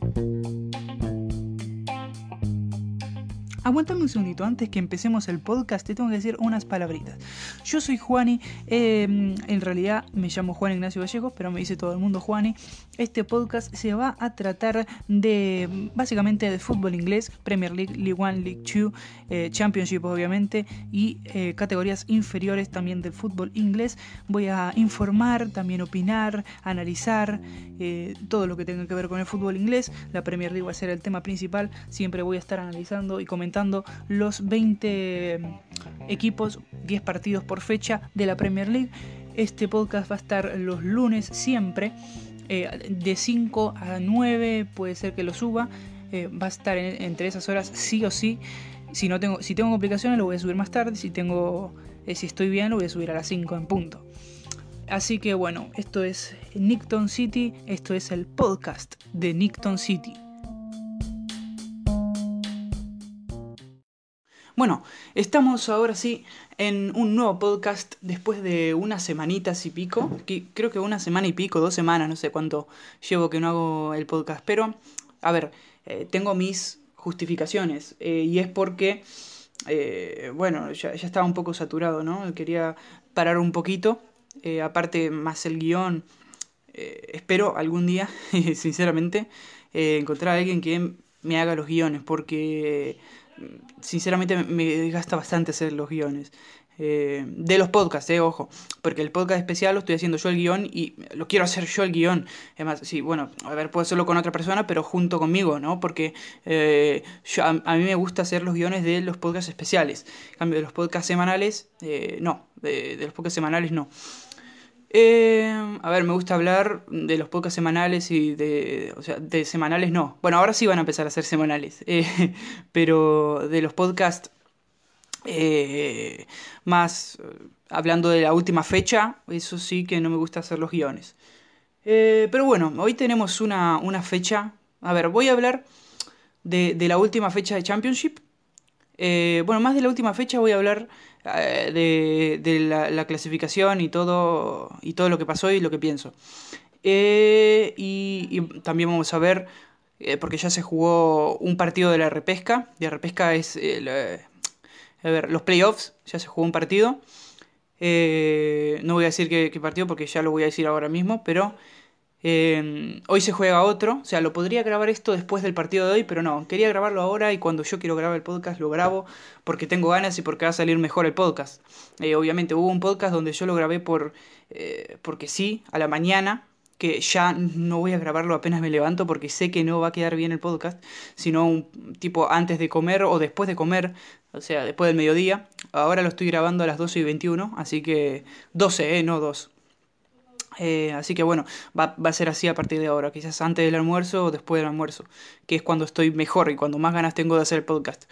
thank you Aguantame un segundito, antes que empecemos el podcast te tengo que decir unas palabritas. Yo soy Juani, em, en realidad me llamo Juan Ignacio Vallejo, pero me dice todo el mundo Juani. Este podcast se va a tratar de básicamente de fútbol inglés, Premier League, League One, League Two, eh, Championship obviamente y eh, categorías inferiores también del fútbol inglés. Voy a informar, también opinar, analizar eh, todo lo que tenga que ver con el fútbol inglés. La Premier League va a ser el tema principal, siempre voy a estar analizando y comentando los 20 equipos, 10 partidos por fecha de la Premier League. Este podcast va a estar los lunes siempre, eh, de 5 a 9 puede ser que lo suba, eh, va a estar entre esas horas sí o sí. Si, no tengo, si tengo complicaciones lo voy a subir más tarde, si, tengo, eh, si estoy bien lo voy a subir a las 5 en punto. Así que bueno, esto es Nickton City, esto es el podcast de Nickton City. Bueno, estamos ahora sí en un nuevo podcast después de unas semanitas y pico. creo que una semana y pico, dos semanas, no sé cuánto llevo que no hago el podcast. Pero, a ver, eh, tengo mis justificaciones. Eh, y es porque, eh, bueno, ya, ya, estaba un poco saturado, ¿no? Quería parar un poquito. aparte, más el guion. espero algún día, sinceramente, encontrar a alguien que me haga los guiones. Porque sinceramente me desgasta bastante hacer los guiones. Eh, de los podcasts, eh, ojo, porque el podcast especial lo estoy haciendo yo el guion y lo quiero hacer yo el guion. Además, sí, bueno, a ver, puedo hacerlo con otra persona, pero junto conmigo, ¿no? Porque eh, a, mí me gusta hacer los guiones de los podcasts especiales. En cambio, de los podcasts semanales, eh, no, de, de los podcasts semanales no. Eh, a ver, me gusta hablar de los podcasts semanales y de. O sea, de semanales no. Bueno, ahora sí van a empezar a ser semanales. Eh, pero de los podcasts eh, más hablando de la última fecha, eso sí que no me gusta hacer los guiones. pero bueno, hoy tenemos una, una, fecha. A ver, voy a hablar de, de la última fecha de Championship. Bueno, más de la última fecha voy a hablar eh, de, la, clasificación y todo, y todo lo que pasó y lo que pienso. Eh, y, también vamos a ver, eh, porque ya se jugó un partido de la repesca. De repesca es, a ver, los playoffs, ya se jugó un partido. no voy a decir qué, qué partido porque ya lo voy a decir ahora mismo, pero Em, hoy se juega otro, o sea, lo podría grabar esto después del partido de hoy, pero no, quería grabarlo ahora y cuando yo quiero grabar el podcast lo grabo porque tengo ganas y porque va a salir mejor el podcast. Eh, obviamente hubo un podcast donde yo lo grabé por eh, porque sí, a la mañana, que ya no voy a grabarlo apenas me levanto porque sé que no va a quedar bien el podcast, sino un tipo antes de comer o después de comer, o sea, después del mediodía. Ahora lo estoy grabando a las 12 y 21, así que 12, eh, no 2. Eh, así que bueno, va, a ser así a partir de ahora, quizás antes del almuerzo o después del almuerzo, que es cuando estoy mejor y cuando más ganas tengo de hacer el podcast.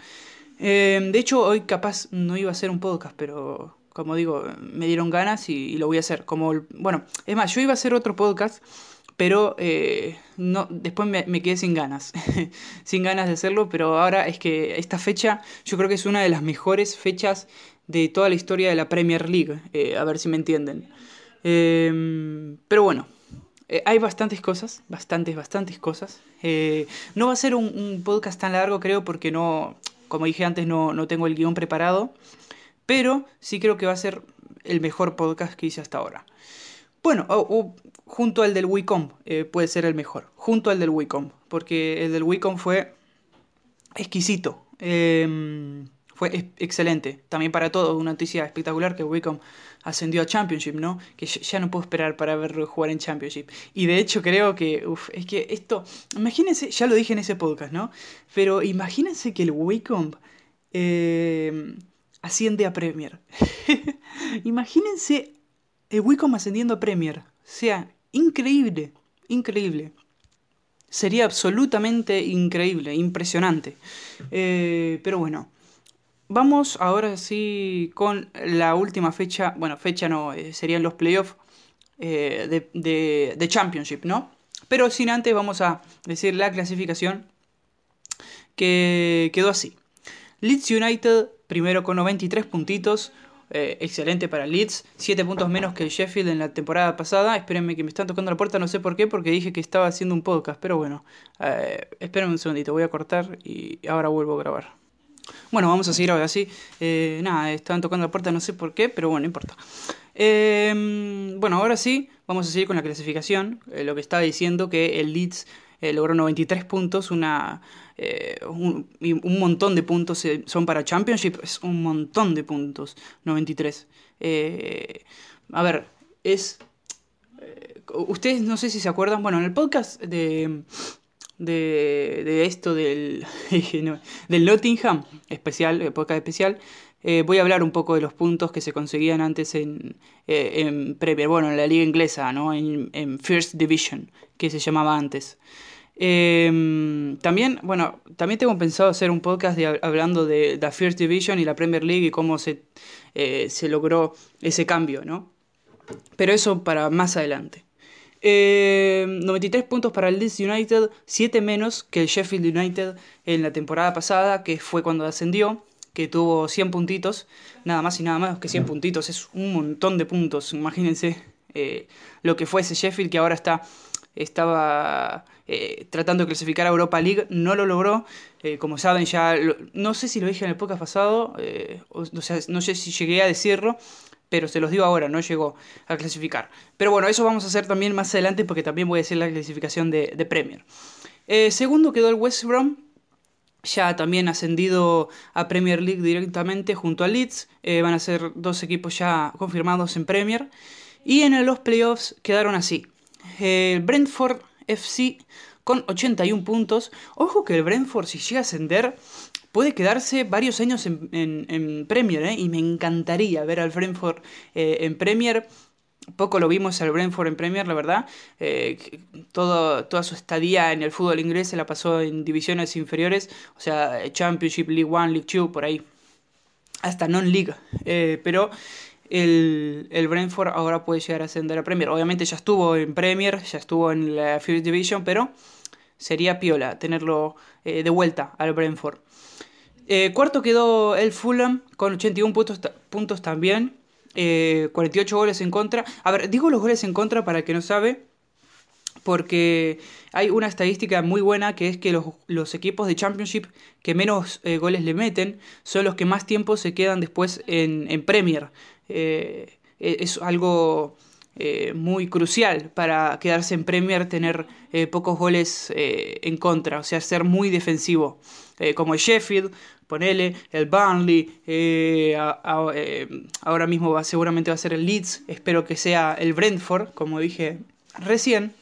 Eh, de hecho, hoy capaz no iba a hacer un podcast, pero como digo, me dieron ganas y, lo voy a hacer. Como, bueno, es más, yo iba a hacer otro podcast, pero eh, no, después me, me, quedé sin ganas, sin ganas de hacerlo, pero ahora es que esta fecha yo creo que es una de las mejores fechas de toda la historia de la Premier League, a ver si me entienden. Em, pero bueno, eh, hay bastantes cosas, bastantes, bastantes cosas. Eh, no va a ser un, podcast tan largo, creo, porque no, como dije antes, no, no tengo el guion preparado. Pero sí creo que va a ser el mejor podcast que hice hasta ahora. Bueno, junto al del Wicom, eh, puede ser el mejor. Junto al del Wicom, porque el del Wicom fue exquisito. Em, fue excelente. También para todos, una noticia espectacular que Wicom ascendió a Championship, ¿no? Que ya no puedo esperar para verlo jugar en Championship. Y de hecho creo que, uff, es que esto, imagínense, ya lo dije en ese podcast, ¿no? Pero imagínense que el Wicom eh, asciende a Premier. imagínense el Wicom ascendiendo a Premier. O sea, increíble, increíble. Sería absolutamente increíble, impresionante. Eh, pero bueno, Vamos ahora sí con la última fecha, bueno, fecha no, eh, serían los playoffs eh, de, Championship, ¿no? Pero sin antes vamos a decir la clasificación que quedó así. Leeds United primero con 93 puntitos, eh, excelente para Leeds. 7 puntos menos que el Sheffield en la temporada pasada. Espérenme que me están tocando la puerta, no sé por qué, porque dije que estaba haciendo un podcast. Pero bueno, espérenme un segundito, voy a cortar y ahora vuelvo a grabar. Bueno, vamos a seguir ahora sí. Eh, nada, estaban tocando la puerta, no sé por qué, pero bueno, no importa. Em, bueno, ahora sí, vamos a seguir con la clasificación. Eh, lo que estaba diciendo que el Leeds eh, logró 93 puntos, una, un, un, montón de puntos son para Championship, es un montón de puntos, 93. a ver, es... ustedes no sé si se acuerdan, bueno, en el podcast de de, de esto del, del Nottingham, especial, época especial, eh, voy a hablar un poco de los puntos que se conseguían antes en, eh, en Premier, bueno, en la liga inglesa, ¿no? En, en First Division, que se llamaba antes. Em, también, bueno, también tengo pensado hacer un podcast de, hablando de la First Division y la Premier League y cómo se, eh, se logró ese cambio, ¿no? Pero eso para más adelante. 93 eh, puntos para el Leeds United, 7 menos que el Sheffield United en la temporada pasada, que fue cuando ascendió, que tuvo 100 puntitos, nada más y nada más que 100 puntitos, es un montón de puntos, imagínense eh, lo que fue ese Sheffield que ahora está, estaba eh, tratando de clasificar a Europa League, no lo logró, como saben ya, no sé si lo dije en el podcast pasado, o, sea, no sé si llegué a decirlo, pero se los digo ahora, no llegó a clasificar. Pero bueno, eso vamos a hacer también más adelante porque también voy a decir la clasificación de, Premier. Eh, segundo quedó el West Brom, ya también ascendido a Premier League directamente junto a Leeds. Eh, van a ser dos equipos ya confirmados en Premier. Y en los playoffs quedaron así. El Brentford FC con 81 puntos. Ojo que el Brentford si llega a ascender puede quedarse varios años en, Premier, ¿eh? y me encantaría ver al Brentford eh, en Premier. Poco lo vimos al Brentford en Premier, la verdad. Eh, todo, toda su estadía en el fútbol inglés se la pasó en divisiones inferiores, o sea, Championship, League One, League Two, por ahí. Hasta non-league. pero el, el, Brentford ahora puede llegar a ascender a Premier. Obviamente ya estuvo en Premier, ya estuvo en la First Division, pero sería piola tenerlo de vuelta al Brentford. Eh, cuarto quedó el Fulham con 81 puntos, puntos también. 48 eh, goles en contra. A ver, digo los goles en contra para el que no sabe. Porque hay una estadística muy buena que es que los, equipos de Championship que menos eh, goles le meten son los que más tiempo se quedan después en, en Premier. es algo muy crucial para quedarse en Premier, tener pocos goles en contra, o sea, ser muy defensivo. como el Sheffield, ponele, el Burnley, eh, eh, ahora mismo va, seguramente va a ser el Leeds, espero que sea el Brentford, como dije recién.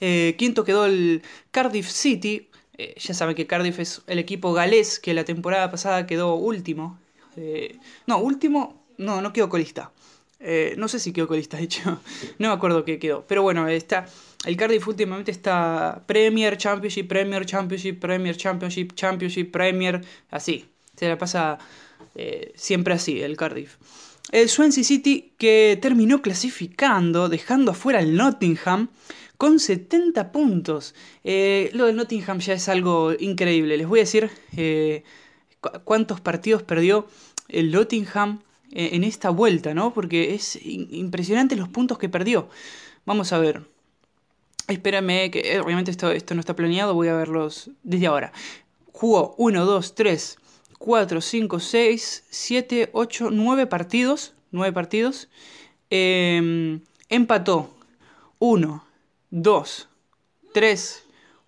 Eh, quinto quedó el Cardiff City, ya saben que Cardiff es el equipo galés que la temporada pasada quedó último. no, último, no, no quedó colista. No sé si quedó colista, de hecho, no me acuerdo qué quedó. Pero bueno, está el Cardiff últimamente está Premier, Championship, Premier, Championship, Premier, Championship, Championship, Premier, así. Se la pasa eh, siempre así, el Cardiff. El Swansea City que terminó clasificando, dejando afuera el Nottingham con 70 puntos. Eh, lo del Nottingham ya es algo increíble. Les voy a decir eh, cuántos partidos perdió el Nottingham en esta vuelta, ¿no? Porque es impresionante los puntos que perdió. Vamos a ver. Espérame, que eh, obviamente esto, esto no está planeado, voy a verlos desde ahora. Jugó 1, 2, 3, 4, 5, 6, 7, 8, 9 partidos. 9 partidos. Eh, empató 1, 2, 3,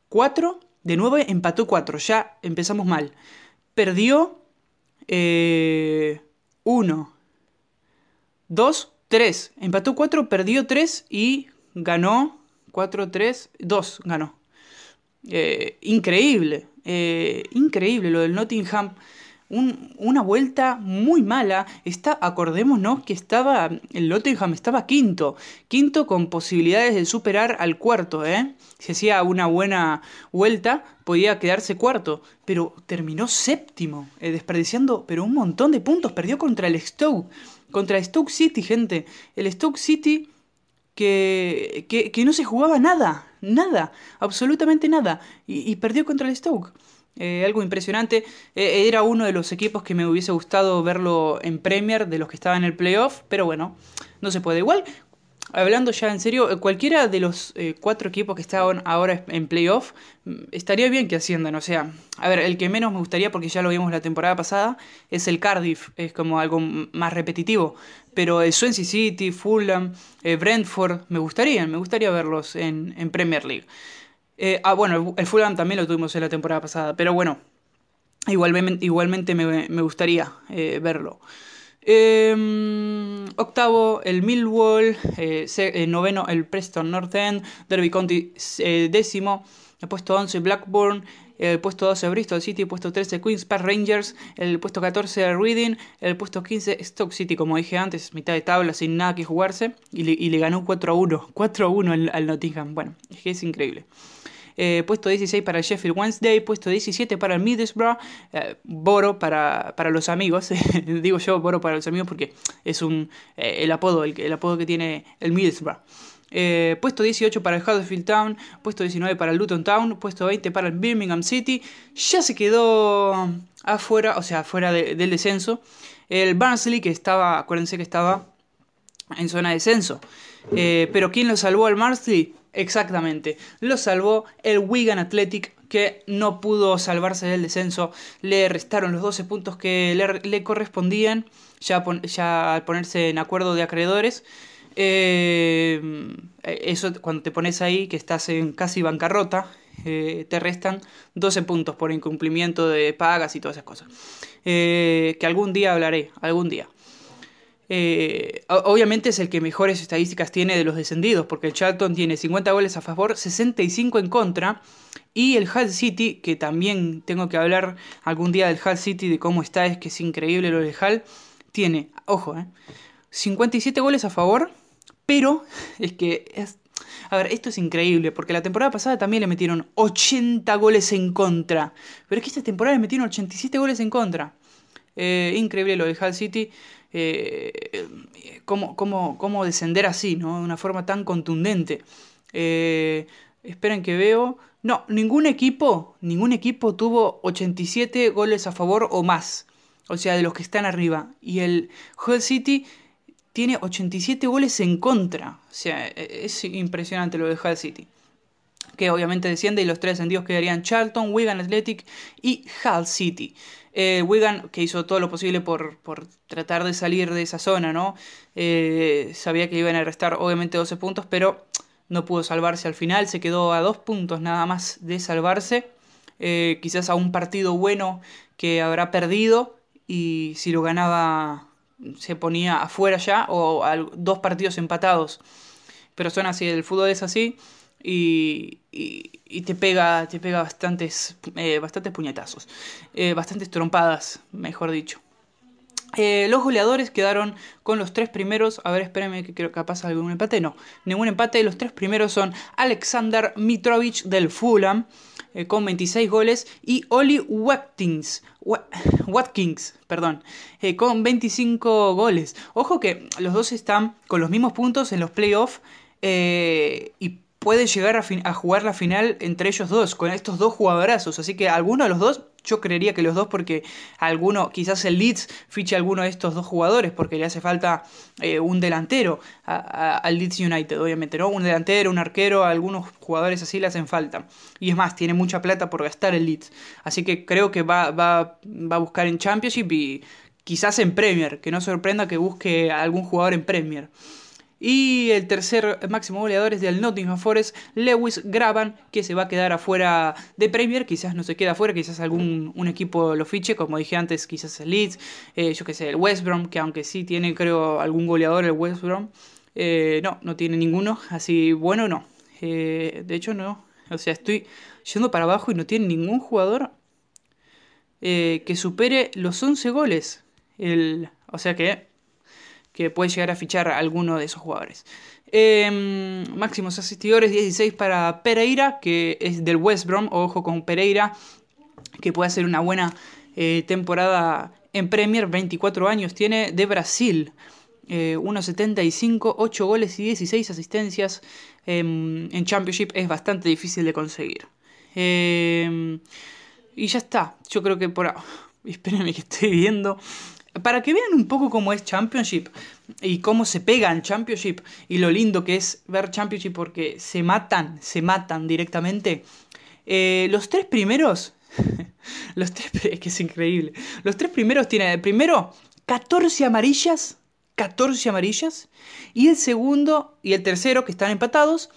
4. De nuevo empató 4. Ya empezamos mal. Perdió 1, 2, 3. Empató 4, perdió 3 y ganó 4-3-2 ganó. Eh, increíble, eh, increíble lo del Nottingham. una vuelta muy mala. Está, acordémonos que estaba. El Nottingham estaba quinto. Quinto con posibilidades de superar al cuarto, ¿eh? Si hacía una buena vuelta, podía quedarse cuarto. Pero terminó séptimo, eh, desperdiciando pero un montón de puntos. Perdió contra el Stoke. Contra Stoke City, gente. El Stoke City que, que, no se jugaba nada, nada, absolutamente nada, y, perdió contra el Stoke. Eh, algo impresionante. Eh, era uno de los equipos que me hubiese gustado verlo en Premier, de los que estaban en el playoff, pero bueno, no se puede. Igual, hablando ya en serio, eh, cualquiera de los cuatro equipos que estaban ahora en playoff mm, estaría bien que asciendan. O sea, a ver, el que menos me gustaría, porque ya lo vimos la temporada pasada, es el Cardiff. Es como algo más repetitivo. Pero el Swansea City, Fulham, Brentford, me gustaría, me gustaría verlos en, Premier League. Eh, ah, bueno, el, Fulham también lo tuvimos en la temporada pasada, pero bueno, igualmente, igualmente me, gustaría eh, verlo. Em, octavo, el Millwall. Eh, noveno, el Preston North End. Derby County, décimo. El puesto 11, Blackburn. El puesto 12, Bristol City. El puesto 13, Queen's Park Rangers. El puesto 14, Reading. El puesto 15, Stoke City, como dije antes, mitad de tabla, sin nada que jugarse. Y le, ganó 4 a 1. 4 a 1 al, al Nottingham. Bueno, es que es increíble. Eh, puesto 16 para el Sheffield Wednesday, puesto 17 para el Middlesbrough, eh, Boro para, para, los amigos, digo yo Boro para los amigos porque es un, eh, el, apodo, el, apodo que tiene el Middlesbrough. puesto 18 para el Huddersfield Town, puesto 19 para el Luton Town, puesto 20 para el Birmingham City, ya se quedó afuera, o sea, fuera del descenso. El Barnsley, que estaba, acuérdense que estaba en zona de descenso. pero ¿quién lo salvó al Barnsley? Exactamente. Lo salvó el Wigan Athletic que no pudo salvarse del descenso. Le restaron los 12 puntos que le, correspondían ya, al ponerse en acuerdo de acreedores. Eh, eso cuando te pones ahí que estás en casi bancarrota, eh, te restan 12 puntos por incumplimiento de pagas y todas esas cosas. Eh, que algún día hablaré, algún día. Eh, obviamente es el que mejores estadísticas tiene de los descendidos, porque el Charlton tiene 50 goles a favor, 65 en contra, y el Hull City, que también tengo que hablar algún día del Hull City, de cómo está, es que es increíble lo del Hull, tiene, ojo, 57 eh, goles a favor, pero es que es... A ver, esto es increíble, porque la temporada pasada también le metieron 80 goles en contra, pero es que esta temporada le metieron 87 goles en contra. Eh, increíble lo del Hull City eh, cómo, cómo, cómo, descender así, ¿no? De una forma tan contundente. Eh, esperen que veo. No, ningún equipo, ningún equipo tuvo 87 goles a favor o más. O sea, de los que están arriba. Y el Hull City tiene 87 goles en contra. O sea, e, es impresionante lo de Hull City. Que obviamente desciende y los tres descendidos quedarían Charlton, Wigan Athletic y Hull City. Eh, Wigan, que hizo todo lo posible por, tratar de salir de esa zona, ¿no? Eh, sabía que iban a restar obviamente 12 puntos, pero no pudo salvarse al final, se quedó a dos puntos nada más de salvarse. Eh, quizás a un partido bueno que habrá perdido y si lo ganaba se ponía afuera ya o a dos partidos empatados. Pero son así, el fútbol es así y, y, te pega, te pega bastantes, eh, bastantes puñetazos, eh, bastantes trompadas, mejor dicho. Eh, los goleadores quedaron con los tres primeros. A ver, espérenme que creo que pasa algún empate. No, ningún empate. Los tres primeros son Alexander Mitrovic del Fulham con 26 goles y Oli Watkins, Watkins perdón, con 25 goles. Ojo que los dos están con los mismos puntos en los playoffs y puede llegar a, jugar la final entre ellos dos, con estos dos jugadorazos. Así que alguno de los dos, yo creería que los dos, porque alguno, quizás el Leeds fiche a alguno de estos dos jugadores, porque le hace falta eh, un delantero al Leeds United, obviamente, ¿no? Un delantero, un arquero, algunos jugadores así le hacen falta. Y es más, tiene mucha plata por gastar el Leeds. Así que creo que va, va, va a buscar en Championship y quizás en Premier, que no sorprenda que busque a algún jugador en Premier. Y el tercer máximo goleador es del Nottingham Forest, Lewis Graban, que se va a quedar afuera de Premier. Quizás no se queda afuera, quizás algún un equipo lo fiche, como dije antes, quizás el Leeds, eh, yo que sé, el West Brom, que aunque sí tiene, creo, algún goleador el West Brom, eh, no, no tiene ninguno, así bueno, no. Eh, de hecho, no. O sea, estoy yendo para abajo y no tiene ningún jugador que supere los 11 goles. El, o sea que que puede llegar a fichar a alguno de esos jugadores. Em, máximos asistidores 16 para Pereira, que es del West Brom. Ojo con Pereira, que puede hacer una buena eh, temporada en Premier. 24 años tiene de Brasil. 1.75, eh, 8 goles y 16 asistencias em, en Championship es bastante difícil de conseguir. Em, Y ya está. Yo creo que por... Espérenme que estoy viendo. Para que vean un poco cómo es Championship y cómo se pegan Championship y lo lindo que es ver Championship porque se matan, se matan directamente. Eh, los tres primeros, los tres, es que es increíble. Los tres primeros tienen, primero, 14 amarillas, 14 amarillas, y el segundo y el tercero, que están empatados,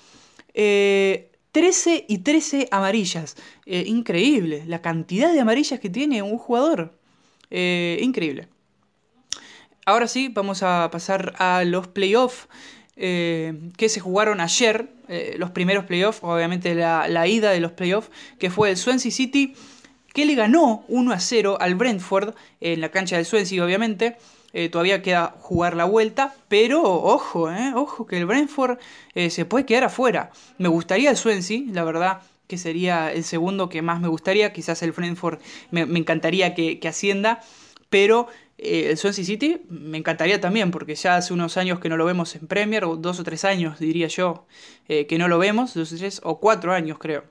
eh, 13 y 13 amarillas. Eh, increíble, la cantidad de amarillas que tiene un jugador. Eh, increíble. Ahora sí, vamos a pasar a los playoffs eh, que se jugaron ayer. los primeros playoffs, obviamente la, la, ida de los playoffs, que fue el Swansea City, que le ganó 1 a 0 al Brentford en la cancha del Swansea, obviamente. Eh, todavía queda jugar la vuelta, pero ojo, eh, ojo que el Brentford eh, se puede quedar afuera. Me gustaría el Swansea, la verdad que sería el segundo que más me gustaría, quizás el Brentford me, encantaría que, ascienda, pero el Swansea City me encantaría también, porque ya hace unos años que no lo vemos en Premier, o dos o tres años diría yo, que no lo vemos, dos o tres o cuatro años creo.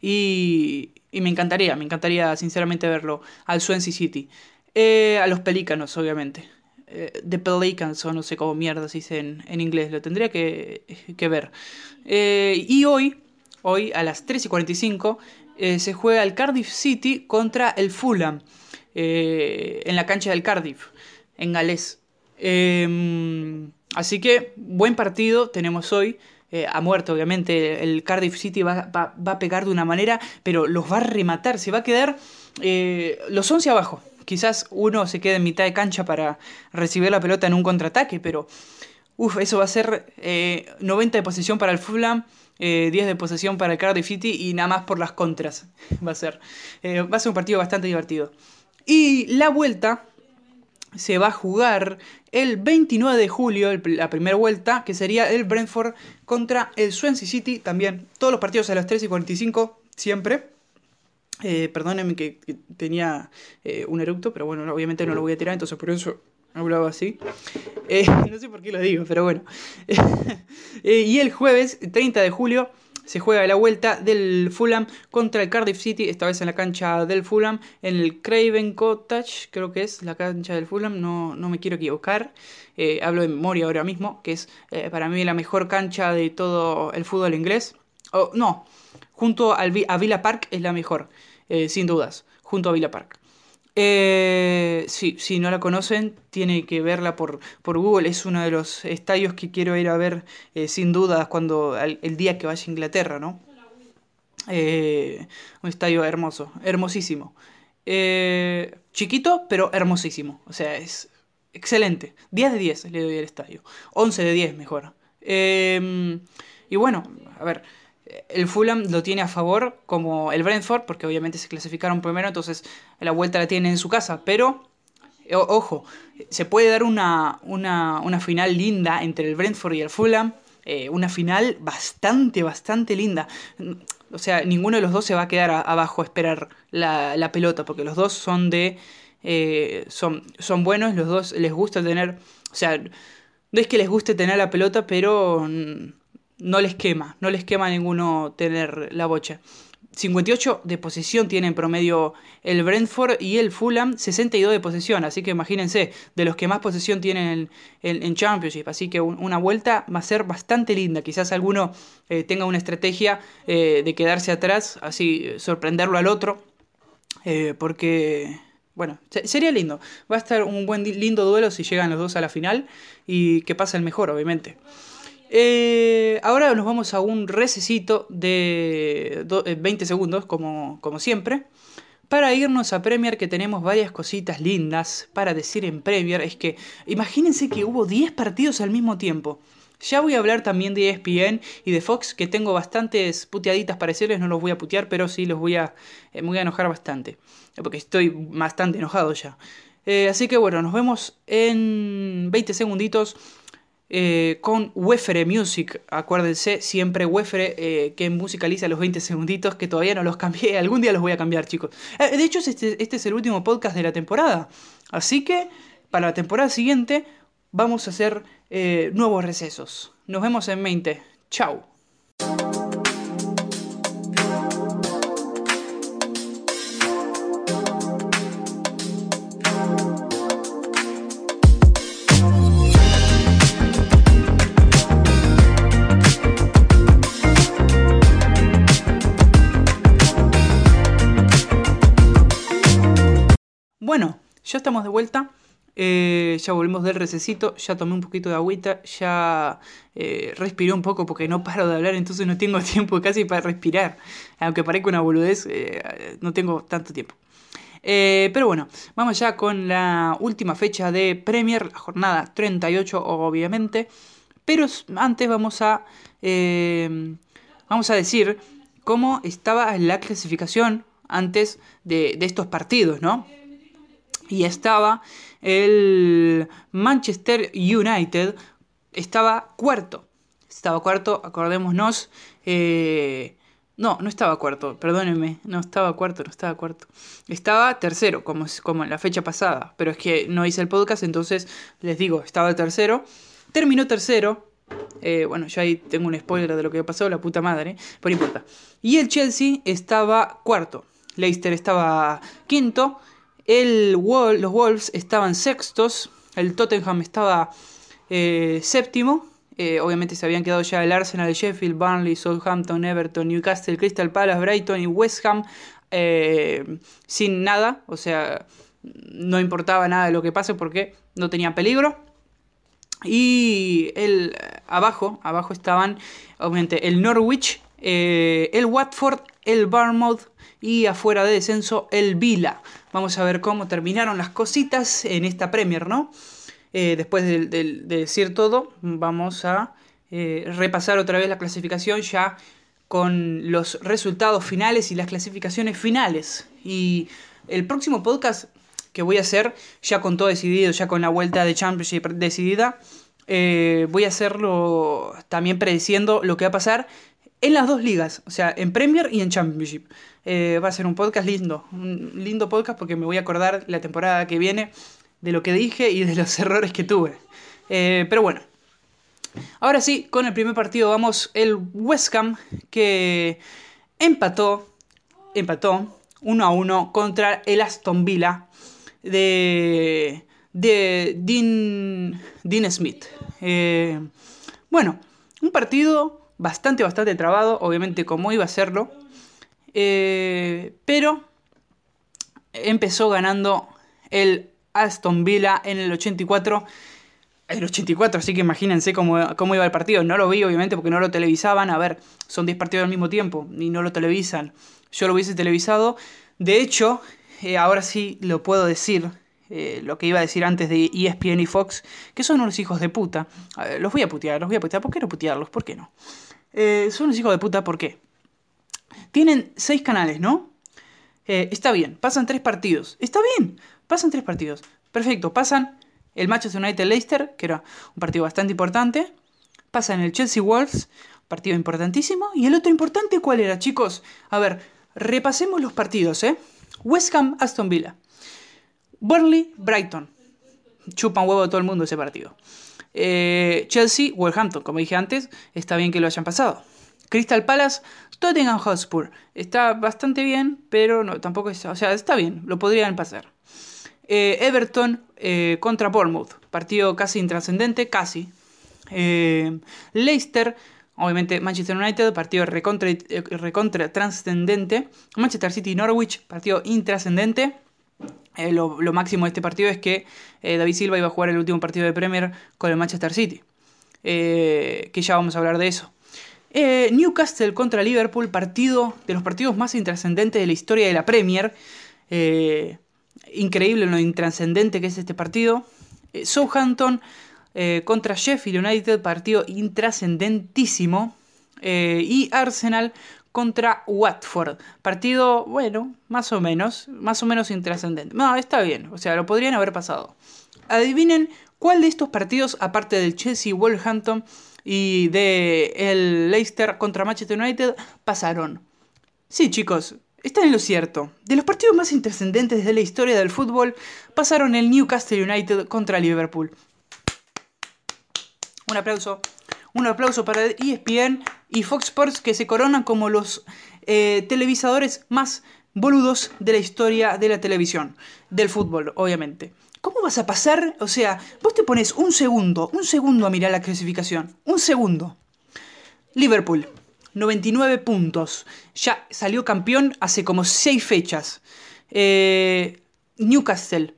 Y, me encantaría, me encantaría sinceramente verlo al Swansea City. Eh, a los pelícanos, obviamente. Eh, The Pelicans, o no sé cómo mierda se dice en, inglés, lo tendría que, ver. Eh, y hoy, hoy a las 3 y 45, se juega el Cardiff City contra el Fulham, en la cancha del Cardiff, en Gales. Em, así que, buen partido tenemos hoy. ha muerto, obviamente. El Cardiff City va, va, a pegar de una manera, pero los va a rematar. Se va a quedar los 11 abajo. Quizás uno se quede en mitad de cancha para recibir la pelota en un contraataque, pero uf, eso va a ser 90 eh, de posesión para el Fulham, 10 eh, de posesión para el Cardiff City y nada más por las contras. Va a ser, eh, va a ser un partido bastante divertido. Y la vuelta se va a jugar el 29 de julio, la primera vuelta, que sería el Brentford contra el Swansea City. También todos los partidos a las 3 y 45, siempre. Eh, perdónenme que, tenía eh, un eructo, pero bueno, obviamente no lo voy a tirar, entonces por eso hablaba así. Eh, no sé por qué lo digo, pero bueno. y el jueves 30 de julio se juega la vuelta del Fulham contra el Cardiff City, esta vez en la cancha del Fulham, en el Craven Cottage, creo que es la cancha del Fulham, no, no me quiero equivocar. hablo de memoria ahora mismo, que es para mí la mejor cancha de todo el fútbol inglés. Oh, no, junto al, a Villa Park es la mejor, eh, sin dudas, junto a Villa Park. Eh, si no la conocen, tiene que verla por, por Google. Es uno de los estadios que quiero ir a ver eh, sin dudas cuando el, día que vaya a Inglaterra, ¿no? un estadio hermoso, hermosísimo. chiquito, pero hermosísimo. O sea, es excelente. 10 de 10 le doy al estadio. 11 de 10 mejor. y bueno, a ver, el Fulham lo tiene a favor como el Brentford, porque obviamente se clasificaron primero, entonces la vuelta la tienen en su casa. Pero, ojo, se puede dar una, una, final linda entre el Brentford y el Fulham. Eh, una final bastante, bastante linda. O sea, ninguno de los dos se va a quedar abajo a esperar la, pelota, porque los dos son de... Eh, son, son buenos, los dos les gusta tener... O sea, no es que les guste tener la pelota, pero no les quema, no les quema a ninguno tener la bocha. 58 de posesión tiene en promedio el Brentford y el Fulham 62 de posesión, así que imagínense, de los que más posesión tienen en, Championship, así que una vuelta va a ser bastante linda, quizás alguno eh, tenga una estrategia eh, de quedarse atrás, así sorprenderlo al otro, eh, porque, bueno, sería lindo, va a estar un buen lindo duelo si llegan los dos a la final y que pasa el mejor, obviamente. Eh, ahora nos vamos a un recesito de 20 eh, segundos, como, siempre. Para irnos a Premier, que tenemos varias cositas lindas para decir en Premier, es que imagínense que hubo 10 partidos al mismo tiempo. Ya voy a hablar también de ESPN y de Fox, que tengo bastantes puteaditas para decirles, no los voy a putear, pero sí los voy a, eh, voy a enojar bastante, porque estoy bastante enojado ya. así que bueno, nos vemos en 20 segunditos. Eh, con Wefere Music. Acuérdense, siempre Wefere eh, que musicaliza los 20 segunditos, que todavía no los cambié. Algún día los voy a cambiar, chicos. Eh, de hecho, este, este es el último podcast de la temporada. Así que, para la temporada siguiente, vamos a hacer nuevos recesos. Nos vemos en 20. Chao. Bueno, ya estamos de vuelta. Eh, ya volvimos del recesito, ya tomé un poquito de agüita, ya eh, respiré un poco porque no paro de hablar, entonces no tengo tiempo casi para respirar. Aunque parezca una boludez, eh, no tengo tanto tiempo. pero bueno, vamos ya con la última fecha de Premier, la jornada 38 obviamente. Pero antes vamos a, vamos a decir cómo estaba la clasificación antes de, de estos partidos, ¿no? Y estaba el Manchester United, estaba cuarto. Estaba cuarto, acordémonos. Eh, no, no estaba cuarto, perdónenme. No estaba cuarto, no estaba cuarto. Estaba tercero, como, como en la fecha pasada. Pero es que no hice el podcast, entonces les digo, estaba tercero. Terminó tercero. Eh, bueno, ya ahí tengo un spoiler de lo que pasó, la puta madre. Pero importa. Y el Chelsea estaba cuarto. Leicester estaba quinto. El los Wolves estaban sextos, el Tottenham estaba eh, séptimo. Eh, obviamente se habían quedado ya el Arsenal, el Sheffield, Burnley, Southampton, Everton, Newcastle, Crystal Palace, Brighton y West Ham eh, sin nada. O sea, no importaba nada de lo que pase porque no tenía peligro. Y el, abajo, abajo estaban obviamente el Norwich, el Watford, el Bournemouth y afuera de descenso el Vila. Vamos a ver cómo terminaron las cositas en esta Premier, ¿no? Eh, después de, decir todo, vamos a eh, repasar otra vez la clasificación ya con los resultados finales y las clasificaciones finales. Y el próximo podcast que voy a hacer, ya con todo decidido, ya con la vuelta de Championship decidida, eh, voy a hacerlo también prediciendo lo que va a pasar en las dos ligas, o sea, en Premier y en Championship. Eh, va a ser un podcast lindo, un lindo podcast porque me voy a acordar la temporada que viene de lo que dije y de los errores que tuve. Eh, pero bueno, ahora sí, con el primer partido vamos el West Ham que empató, empató 1 a 1 contra el Aston Villa de, de Dean, Dean Smith. Eh, bueno, un partido bastante, bastante trabado, obviamente como iba a serlo, eh, pero empezó ganando el Aston Villa en el 84. El 84, así que imagínense cómo, iba el partido. No lo vi, obviamente, porque no lo televisaban. A ver, son 10 partidos al mismo tiempo y no lo televisan. Yo lo hubiese televisado. De hecho, eh, ahora sí lo puedo decir. Eh, lo que iba a decir antes de ESPN y Fox, que son unos hijos de puta. los voy a putear, los voy a putear. ¿Por qué no putearlos? ¿Por qué no? Eh, son unos hijos de puta, ¿por qué? Tienen seis canales, ¿no? Eh, está bien, pasan tres partidos. Está bien, pasan tres partidos. Perfecto, pasan el Manchester United-Leicester, que era un partido bastante importante. Pasan el Chelsea-Wolves, partido importantísimo. Y el otro importante, ¿cuál era, chicos? A ver, repasemos los partidos, ¿eh? West Ham-Aston Villa. Burnley-Brighton. Chupan huevo todo el mundo ese partido. Eh, Chelsea, Wolverhampton, como dije antes, está bien que lo hayan pasado. Crystal Palace, Tottenham Hotspur. Está bastante bien, pero no, tampoco está. O sea, está bien, lo podrían pasar. Eh, Everton eh, contra Bournemouth. Partido casi intrascendente, casi. Leicester, obviamente Manchester United, partido recontra, recontra trascendente. Manchester City Norwich, partido intrascendente. Eh, lo, máximo de este partido es que eh, David Silva iba a jugar el último partido de Premier con el Manchester City. Eh, que ya vamos a hablar de eso. Newcastle contra Liverpool, partido de los partidos más intrascendentes de la historia de la Premier. increíble lo intrascendente que es este partido. Southampton contra Sheffield United, partido intrascendentísimo. y Arsenal contra Watford. Partido, bueno, más o menos, más o menos intrascendente. No, está bien, o sea, lo podrían haber pasado. Adivinen cuál de estos partidos, aparte del Chelsea Wolverhampton y de el Leicester contra Manchester United, pasaron. Sí, chicos, están en lo cierto. De los partidos más intrascendentes de la historia del fútbol, pasaron el Newcastle United contra Liverpool. Un aplauso. Un aplauso para ESPN y Fox Sports que se coronan como los eh, televisadores más boludos de la historia de la televisión, del fútbol, obviamente. ¿Cómo vas a pasar? O sea, vos te pones un segundo, un segundo a mirar la clasificación, un segundo. Liverpool, 99 puntos. Ya salió campeón hace como 6 fechas. Eh, Newcastle.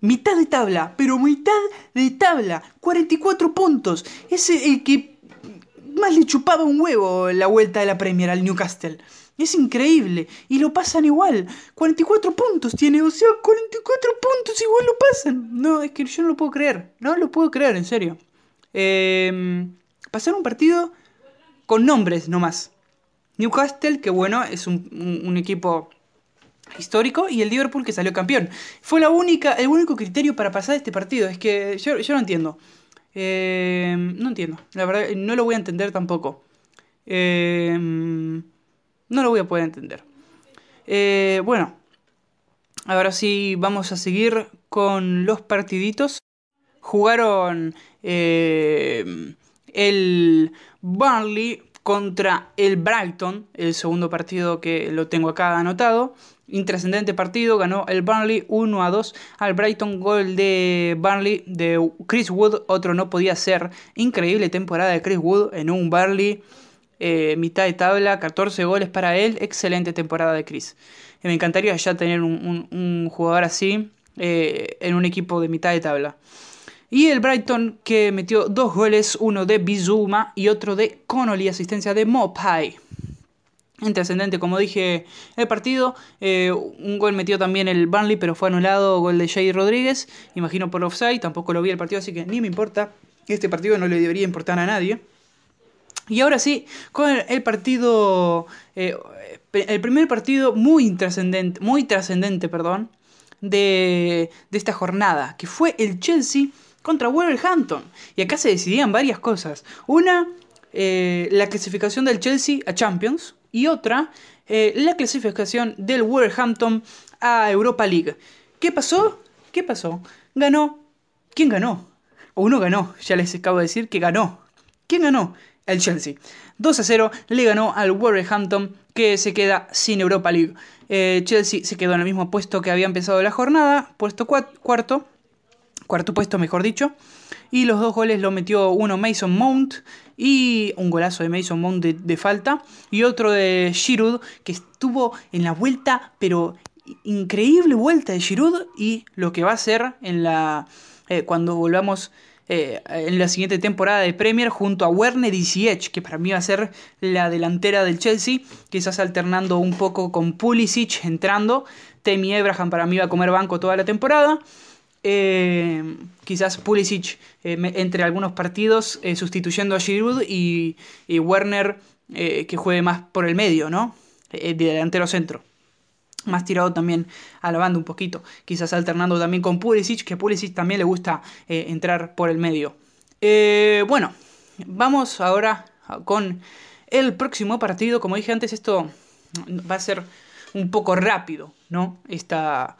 Mitad de tabla, pero mitad de tabla. 44 puntos. Es el que más le chupaba un huevo la vuelta de la Premier al Newcastle. Es increíble. Y lo pasan igual. 44 puntos tiene. O sea, 44 puntos igual lo pasan. No, es que yo no lo puedo creer. No lo puedo creer, en serio. Eh, pasar un partido con nombres nomás. Newcastle, que bueno, es un, equipo histórico, y el Liverpool que salió campeón. Fue la única, el único criterio para pasar este partido. Es que yo, yo no entiendo. Eh, no entiendo. La verdad, no lo voy a entender tampoco. Eh, no lo voy a poder entender. Eh, bueno, ahora sí vamos a seguir con los partiditos. Jugaron el Burnley contra el Brighton, el segundo partido que lo tengo acá anotado. Intrascendente partido, ganó el Burnley 1 a 2 al Brighton, gol de Burnley de Chris Wood, otro no podía ser. Increíble temporada de Chris Wood en un Burnley, eh, mitad de tabla, 14 goles para él, excelente temporada de Chris. me encantaría ya tener un, jugador así eh, en un equipo de mitad de tabla. Y el Brighton que metió dos goles, uno de Bizuma y otro de Connolly, asistencia de Mopai. Intrascendente, como dije, el partido. Eh, un gol metió también el Burnley, pero fue anulado. Gol de Jay Rodríguez. Imagino por offside. Tampoco lo vi el partido, así que ni me importa. Este partido no le debería importar a nadie. Y ahora sí, con el partido. Eh, el primer partido muy trascendente. Muy trascendente, perdón. De, de esta jornada. Que fue el Chelsea contra Wolverhampton. Y acá se decidían varias cosas. Una, eh, la clasificación del Chelsea a Champions. Y otra, eh, la clasificación del Wolverhampton a Europa League. ¿Qué pasó? ¿Qué pasó? Ganó. ¿Quién ganó? Uno ganó, ya les acabo de decir que ganó. ¿Quién ganó? El Chelsea. 2 a 0 le ganó al Wolverhampton que se queda sin Europa League. Eh, Chelsea se quedó en el mismo puesto que había empezado la jornada, puesto cuarto cuarto puesto mejor dicho. Y los dos goles lo metió uno Mason Mount y un golazo de Mason Mount de, falta. Y otro de Giroud que estuvo en la vuelta, pero increíble vuelta de Giroud y lo que va a ser en la, eh, cuando volvamos eh, en la siguiente temporada de Premier junto a Werner y Ziyech, que para mí va a ser la delantera del Chelsea, quizás alternando un poco con Pulisic entrando. Temi Abraham para mí va a comer banco toda la temporada. Eh, quizás Pulisic eh, entre algunos partidos eh, sustituyendo a Giroud y, Werner que juegue más por el medio, ¿no? de delantero centro. Más tirado también a la banda un poquito. Quizás alternando también con Pulisic, que Pulisic también le gusta entrar por el medio. bueno, vamos ahora con el próximo partido. Como dije antes, esto va a ser un poco rápido, ¿no? Esta,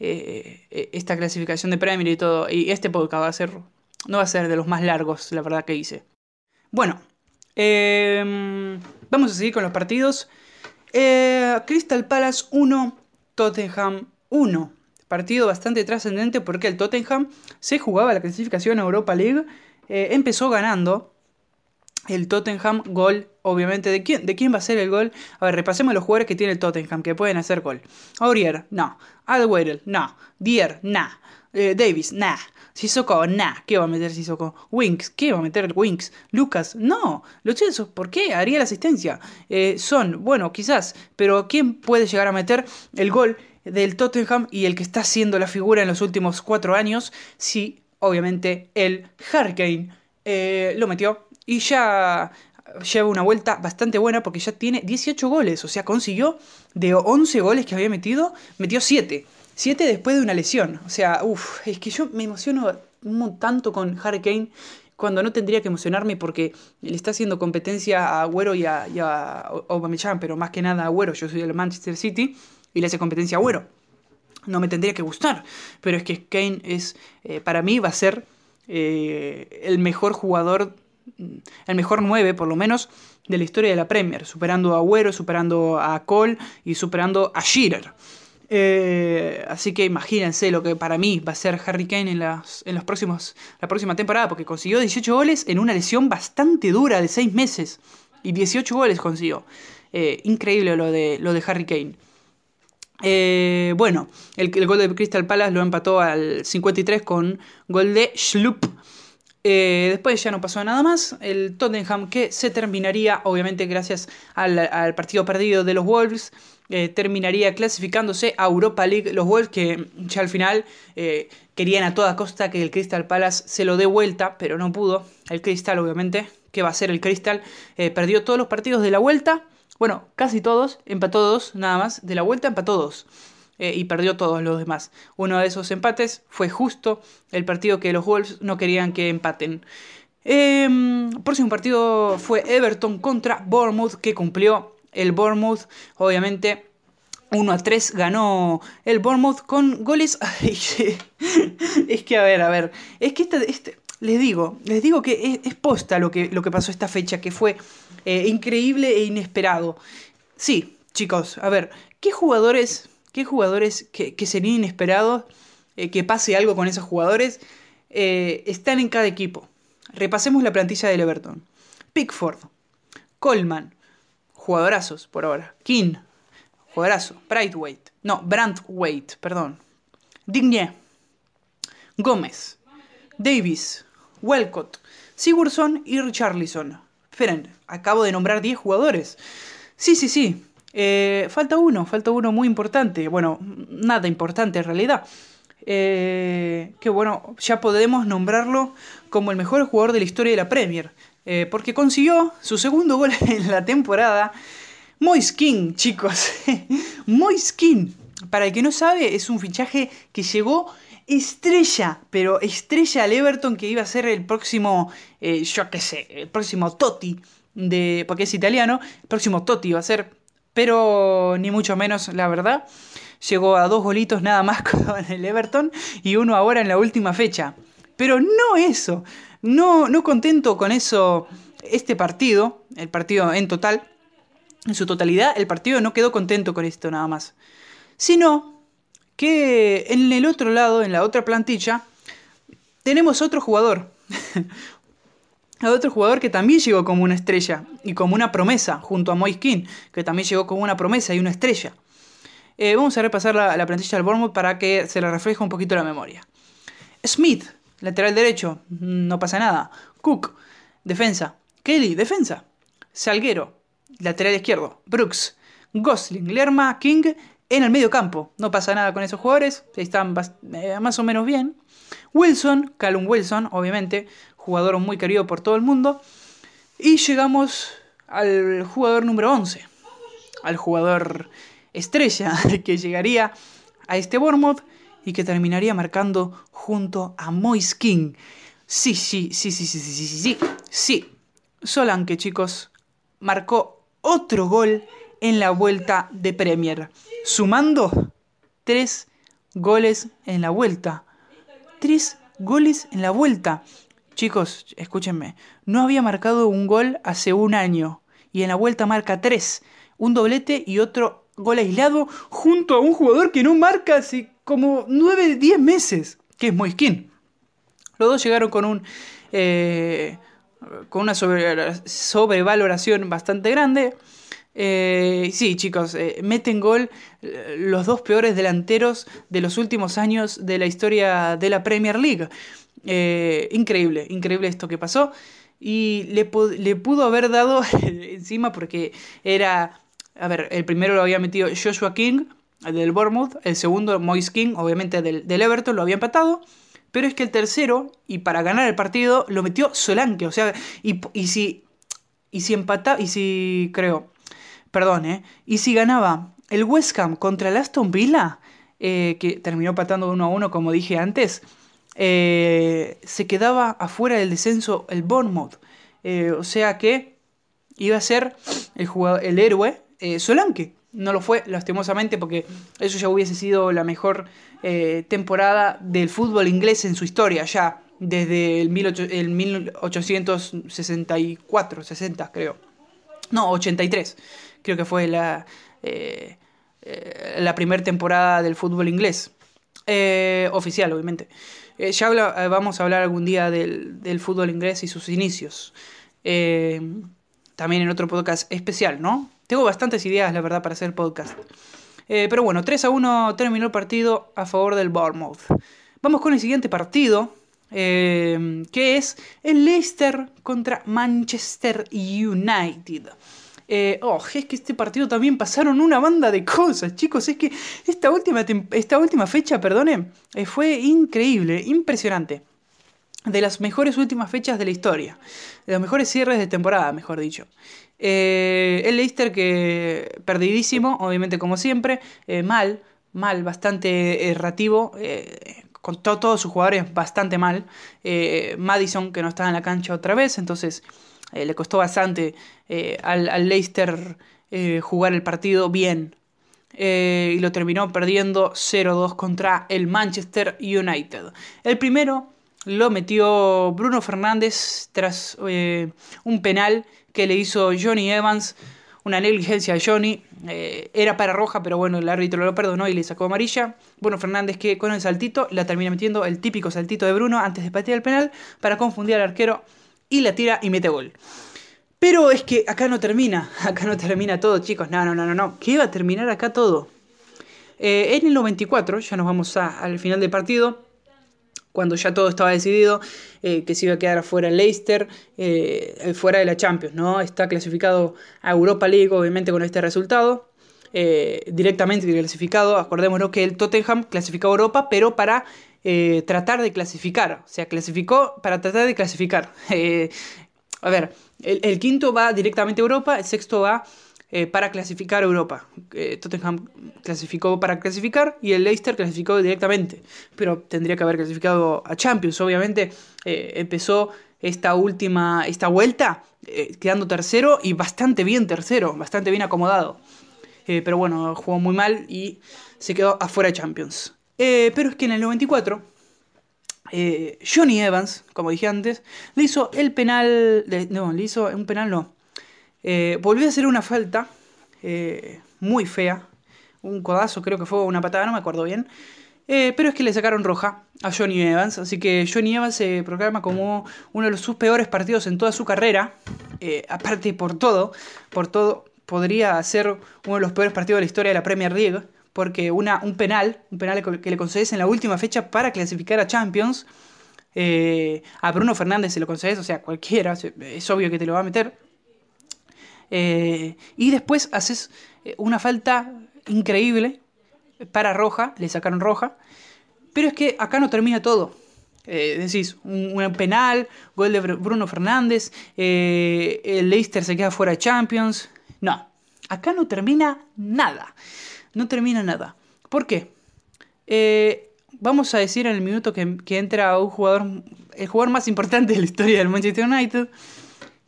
eh, eh, esta clasificación de Premier y todo. Y este podcast va a ser, no va a ser de los más largos, la verdad que hice. Bueno, em, vamos a seguir con los partidos. Eh, Crystal Palace 1, Tottenham 1. Partido bastante trascendente porque el Tottenham se jugaba la clasificación a Europa League. empezó ganando el Tottenham gol obviamente, ¿de quién, ¿de quién va a ser el gol? A ver, repasemos los jugadores que tiene el Tottenham, que pueden hacer gol. Aurier, no. Alweirel, no. Dier, nah. Eh, Davis, nah. Sissoko, nah. ¿Qué va a meter Sissoko? Winks, ¿qué va a meter Winks? Lucas, no. Los Chelsea, ¿por qué? Haría la asistencia. Eh, son, bueno, quizás, pero ¿quién puede llegar a meter el gol del Tottenham y el que está siendo la figura en los últimos cuatro años? Sí, obviamente, el Hurricane eh, lo metió y ya lleva una vuelta bastante buena porque ya tiene 18 goles. O sea, consiguió de 11 goles que había metido, metió 7. 7 después de una lesión. O sea, uff, es que yo me emociono tanto con Harry Kane cuando no tendría que emocionarme porque le está haciendo competencia a Agüero y a, y Aubameyang, pero más que nada a Agüero. Yo soy del Manchester City y le hace competencia a Agüero. No me tendría que gustar, pero es que Kane es, eh, para mí va a ser eh, el mejor jugador el mejor 9 por lo menos de la historia de la Premier, superando a Agüero, superando a Cole y superando a Shearer. Eh, así que imagínense lo que para mí va a ser Harry Kane en, las, en los próximos, la próxima temporada, porque consiguió 18 goles en una lesión bastante dura de 6 meses. Y 18 goles consiguió. Eh, increíble lo de, lo de Harry Kane. Eh, bueno, el, gol de Crystal Palace lo empató al 53 con gol de Schlupp. Eh, después ya no pasó nada más. El Tottenham que se terminaría, obviamente gracias al, al partido perdido de los Wolves, eh, terminaría clasificándose a Europa League. Los Wolves que ya al final eh, querían a toda costa que el Crystal Palace se lo dé vuelta, pero no pudo. El Crystal, obviamente, que va a ser el Crystal, perdió todos los partidos de la vuelta bueno, casi todos, empató dos, nada más. De la vuelta empató dos. Eh, y perdió todos los demás. Uno de esos empates fue justo el partido que los Wolves no querían que empaten. Eh, próximo partido fue Everton contra Bournemouth, que cumplió el Bournemouth, obviamente. 1 a 3 ganó el Bournemouth con goles. es que, a ver, a ver. Es que este, este les digo, les digo que es, posta lo que, lo que pasó esta fecha, que fue eh, increíble e inesperado. Sí, chicos, a ver, ¿qué jugadores, qué jugadores que, serían inesperados, eh, que pase algo con esos jugadores, eh, están en cada equipo? Repasemos la plantilla del Everton. Pickford, Coleman, jugadorazos por ahora. King, jugadorazo. Brightweight, no, Brandweight, perdón. Digne, Gómez, Davis, Welcott, Sigurdsson y Richarlison. Esperen, acabo de nombrar 10 jugadores. Sí, sí, sí. Eh, falta uno, falta uno muy importante. Bueno, nada importante en realidad. Eh, que bueno, ya podemos nombrarlo como el mejor jugador de la historia de la Premier. Eh, porque consiguió su segundo gol en la temporada. Moise King, chicos. Moise King. Para el que no sabe, es un fichaje que llegó estrella, pero estrella al Everton que iba a ser el próximo, yo qué sé, el próximo Totti, de, porque es italiano, el próximo Totti iba a ser, pero ni mucho menos, la verdad. Llegó a dos golitos nada más con el Everton y uno ahora en la última fecha. Pero no eso, no, no contento con eso, este partido, el partido en total, en su totalidad, el partido no quedó contento con esto nada más. Sino que en el otro lado, en la otra plantilla, tenemos otro jugador. otro jugador que también llegó como una estrella y como una promesa, junto a Moiskin, que también llegó como una promesa y una estrella. Eh, vamos a repasar la, plantilla del Bournemouth para que se le refleje un poquito la memoria. Smith, lateral derecho, no pasa nada. Cook, defensa. Kelly, defensa. Salguero, lateral izquierdo. Brooks, Gosling, Lerma, King en el medio campo. No pasa nada con esos jugadores, están eh, más o menos bien. Wilson, Callum Wilson, obviamente, jugador muy querido por todo el mundo. Y llegamos al jugador número 11, al jugador estrella que llegaría a este Bournemouth y que terminaría marcando junto a Moise King. Sí, sí, sí, sí, sí, sí, sí, sí, sí. sí. Solanke, chicos, marcó otro gol en la vuelta de Premier, sumando tres goles en la vuelta. Tres goles en la vuelta. Chicos, escúchenme, no había marcado un gol hace un año y en la vuelta marca tres. Un doblete y otro gol aislado junto a un jugador que no marca hace como 9, 10 meses, que es Moiskin. Los dos llegaron con un... Eh, con una sobrevaloración bastante grande. Eh, sí, chicos, eh, meten gol eh, los dos peores delanteros de los últimos años de la historia de la Premier League. Increíble, increíble esto que pasó. Y le, le pudo haber dado encima porque era... A ver, el primero lo había metido Joshua King, del Bournemouth. El segundo, Moise King, obviamente del, Everton, lo había empatado. Pero es que el tercero, y para ganar el partido, lo metió Solanke. O sea, y, y si. Y si empata. Y si. Creo perdón, ¿eh? Y si ganaba el West Ham contra el Aston Villa, eh, que terminó patando 1 a 1 como dije antes, eh, se quedaba afuera del descenso el Bournemouth. Eh, o sea que iba a ser el, jugador, el héroe Solanke. No lo fue, lastimosamente, porque eso ya hubiese sido la mejor temporada del fútbol inglés en su historia, ya desde el, el 1864, 60 creo. No, 83 creo que fue la, eh, eh, la primera temporada del fútbol inglés. Eh, oficial, obviamente. Ya vamos a hablar algún día del, fútbol inglés y sus inicios. también en otro podcast especial, ¿no? Tengo bastantes ideas, la verdad, para hacer podcast. pero bueno, 3 a 1 terminó el partido a favor del Bournemouth. Vamos con el siguiente partido, que es el Leicester contra Manchester United. Eh, oh, es que este partido también pasaron una banda de cosas, chicos. Es que esta última, esta última fecha, perdone, eh, fue increíble, impresionante. De las mejores últimas fechas de la historia. De los mejores cierres de temporada, mejor dicho. Eh, el Leicester que perdidísimo, obviamente como siempre. mal, mal, bastante errativo. con todos sus jugadores bastante mal. Madison que no estaba en la cancha otra vez. Entonces eh, le costó bastante eh, al, Leicester eh, jugar el partido bien. y lo terminó perdiendo 0-2 contra el Manchester United. El primero lo metió Bruno Fernández tras un penal que le hizo Johnny Evans. Una negligencia a Johnny. era para roja, pero bueno, el árbitro lo perdonó y le sacó amarilla. Bruno Fernández que con el saltito la termina metiendo el típico saltito de Bruno antes de patear el penal para confundir al arquero y la tira y mete gol. Pero es que acá no termina, acá no termina todo, chicos. No, no, no, no, no. ¿Qué va a terminar acá todo? Eh, en el 94, ya nos vamos al final del partido, cuando ya todo estaba decidido, eh, que se iba a quedar fuera el Leicester, eh, fuera de la Champions, ¿no? Está clasificado a Europa League, obviamente, con este resultado. directamente clasificado, acordémonos que el Tottenham clasificó a Europa, pero para eh, tratar de clasificar. O sea, clasificó para tratar de clasificar. Eh, a ver, el, quinto va directamente a Europa, el sexto va eh, para clasificar a Europa. Tottenham clasificó para clasificar y el Leicester clasificó directamente. Pero tendría que haber clasificado a Champions. Obviamente empezó esta última, esta vuelta quedando tercero y bastante bien tercero, bastante bien acomodado. pero bueno, jugó muy mal y se quedó afuera de Champions. Eh, pero es que en el 94, eh, Johnny Evans, como dije antes, le hizo el penal. no, le hizo un penal, no. Eh, volvió a hacer una falta muy fea. Un codazo, creo que fue una patada, no me acuerdo bien. pero es que le sacaron roja a Johnny Evans. Así que Johnny Evans se proclama como uno de sus peores partidos en toda su carrera. aparte por todo, por todo, podría ser uno de los peores partidos de la historia de la Premier League porque una, un penal, un penal que le concedes en la última fecha para clasificar a Champions, eh, a Bruno Fernández se lo concedes, o sea, cualquiera, es obvio que te lo va a meter. Eh, y después haces eh, una falta increíble para Roja, le sacaron Roja, pero es que acá no termina todo. decís, un, un, penal, gol de Bruno Fernández, el Leicester se queda fuera de Champions. No, acá no termina nada no termina nada. ¿Por qué? Eh, vamos a decir en el minuto que, entra un jugador, el jugador más importante de la historia del Manchester United,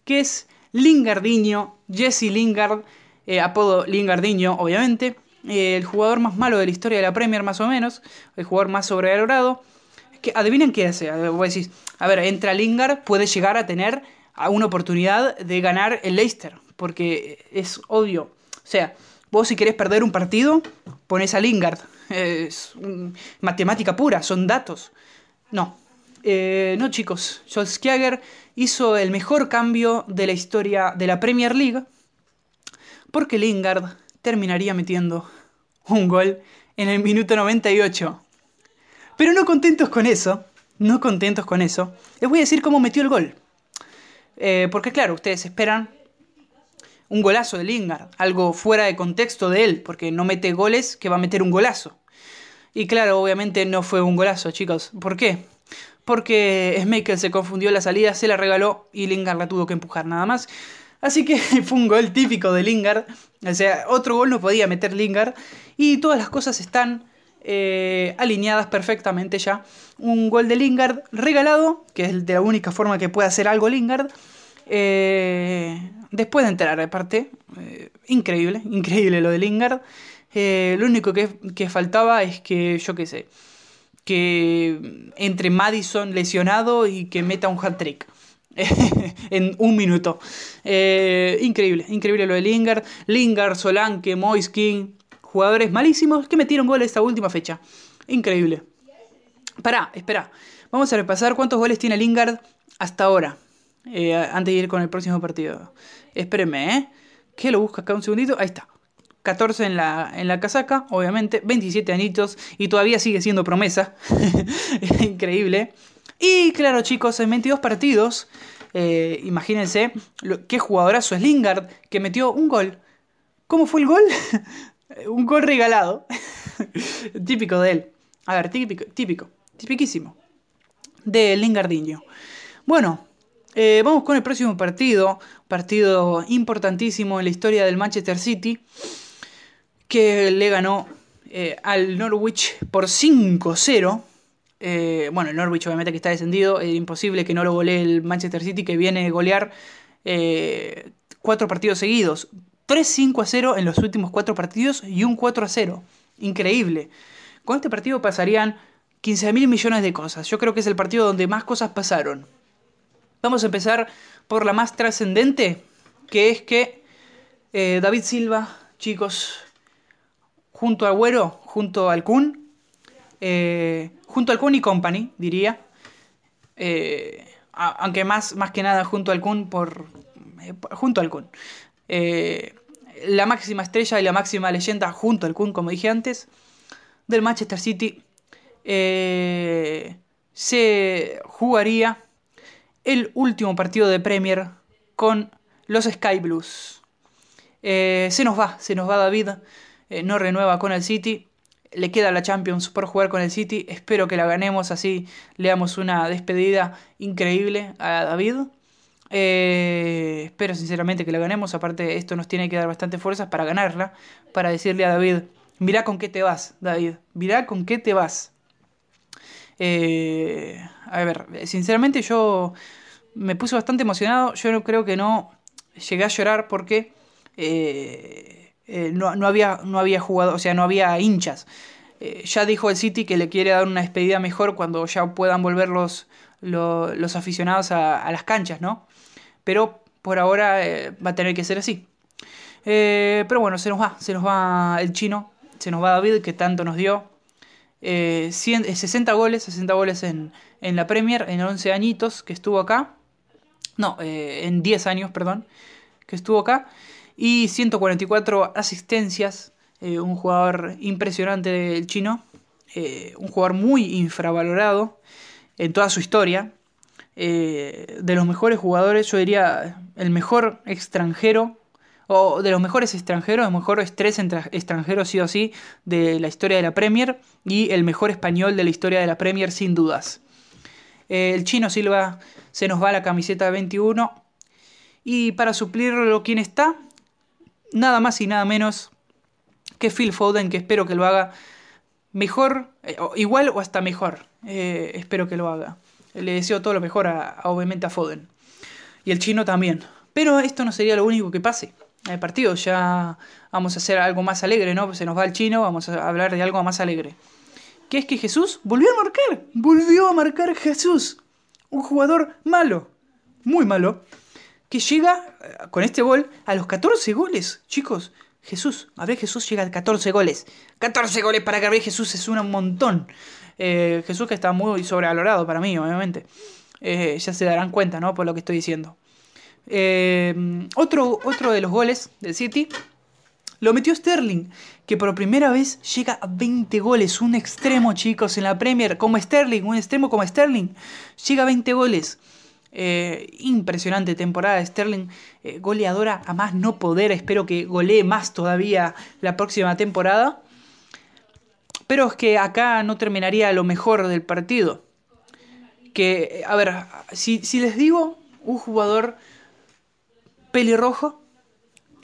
que es Lingardinho, Jesse Lingard, eh, apodo Lingardinho, obviamente, eh, el jugador más malo de la historia de la Premier, más o menos, el jugador más sobrevalorado. Que, adivinen qué hace. Voy a decir, a ver, entra Lingard, puede llegar a tener una oportunidad de ganar el Leicester, porque es obvio. O sea, Vos si querés perder un partido, pones a Lingard. Es matemática pura, son datos. No. Eh, no, chicos. Solskjaer hizo el mejor cambio de la historia de la Premier League porque Lingard terminaría metiendo un gol en el minuto 98. Pero no contentos con eso, no contentos con eso, les voy a decir cómo metió el gol. Eh, porque claro, ustedes esperan un golazo de Lingard, algo fuera de contexto de él, porque no mete goles que va a meter un golazo. Y claro, obviamente no fue un golazo, chicos. ¿Por qué? Porque Schmeichel se confundió la salida, se la regaló y Lingard la tuvo que empujar nada más. Así que fue un gol típico de Lingard. O sea, otro gol no podía meter Lingard. Y todas las cosas están eh, alineadas perfectamente ya. Un gol de Lingard regalado, que es de la única forma que puede hacer algo Lingard. Eh, después de enterar, aparte, eh, increíble, increíble lo de Lingard. Eh, lo único que, faltaba es que, yo qué sé, que entre Madison lesionado y que meta un hat-trick. en un minuto. increíble, increíble lo de Lingard. Lingard, Solanke, Moiskin, jugadores malísimos que metieron gol esta última fecha. Increíble. Pará, espera. Vamos a repasar cuántos goles tiene Lingard hasta ahora. Eh, antes de ir con el próximo partido. Espérenme, ¿eh? Que lo busca acá un segundito. Ahí está. 14 en la, en la casaca, obviamente, 27 añitos y todavía sigue siendo promesa. Increíble. Y claro, chicos, en 22 partidos, eh, imagínense qué jugadorazo es Lingard, que metió un gol. ¿Cómo fue el gol? un gol regalado. típico de él. A ver, típico, típico, tipiquísimo. De Lingardinho. Bueno, eh, vamos con el próximo partido. Partido importantísimo en la historia del Manchester City que le ganó eh, al Norwich por 5-0. Eh, bueno, el Norwich obviamente que está descendido, es imposible que no lo golee el Manchester City que viene a golear cuatro partidos seguidos. 3-5-0 en los últimos cuatro partidos y un 4-0. Increíble. Con este partido pasarían 15 mil millones de cosas. Yo creo que es el partido donde más cosas pasaron. Vamos a empezar por la más trascendente, que es que David Silva, chicos, junto a Agüero, junto al Kun, eh, junto al Kun y Company, diría. Eh, aunque más, más que nada junto al Kun por. Eh, junto al Kun. la máxima estrella y la máxima leyenda junto al Kun, como dije antes, del Manchester City. se jugaría el último partido de Premier con los Sky Blues. se nos va, se nos va David. Eh, no renueva con el City. Le queda la Champions por jugar con el City. Espero que la ganemos así. Le damos una despedida increíble a David. Eh, espero sinceramente que la ganemos. Aparte, esto nos tiene que dar bastante fuerzas para ganarla. Para decirle a David: Mirá con qué te vas, David. Mirá con qué te vas. Eh, a ver, sinceramente yo me puse bastante emocionado. Yo no creo que no llegué a llorar porque eh, no, había, no había jugado, o sea, no había hinchas. Eh, ya dijo el City que le quiere dar una despedida mejor cuando ya puedan volver los, los, aficionados a, las canchas, ¿no? Pero por ahora eh, va a tener que ser así. pero bueno, se nos va, se nos va el chino, se nos va David, que tanto nos dio. 60 goles, 60 goles en, en, la Premier, en 11 añitos que estuvo acá. No, en 10 años, perdón, que estuvo acá y 144 asistencias. Eh, un jugador impresionante del chino, eh, un jugador muy infravalorado en toda su historia. Eh, de los mejores jugadores, yo diría el mejor extranjero, o de los mejores extranjeros, los mejores tres extranjeros sí o sí de la historia de la Premier y el mejor español de la historia de la Premier sin dudas. El chino Silva se nos va la camiseta 21 y para suplirlo, ¿quién está? nada más y nada menos que Phil Foden, que espero que lo haga mejor, eh, igual o hasta mejor. Eh, espero que lo haga. Le deseo todo lo mejor a, obviamente a Foden. Y el chino también. Pero esto no sería lo único que pase. El partido ya vamos a hacer algo más alegre, ¿no? Se nos va el chino, vamos a hablar de algo más alegre. Que es que Jesús volvió a marcar. Volvió a marcar Jesús. Un jugador malo. Muy malo que llega eh, con este gol a los 14 goles. Chicos, Jesús, a ver, Jesús llega a 14 goles. 14 goles para Gabriel Jesús es un montón. Eh, Jesús que está muy sobrevalorado para mí, obviamente. Eh, ya se darán cuenta, ¿no? Por lo que estoy diciendo. otro, otro de los goles del City lo metió Sterling, que por primera vez llega a 20 goles. Un extremo, chicos, en la Premier, como Sterling, un extremo como Sterling, llega a 20 goles. Eh, impresionante temporada de Sterling, eh, goleadora a más no poder, espero que golee más todavía la próxima temporada. Pero es que acá no terminaría lo mejor del partido. Que, a ver, si, les digo un jugador pelirrojo,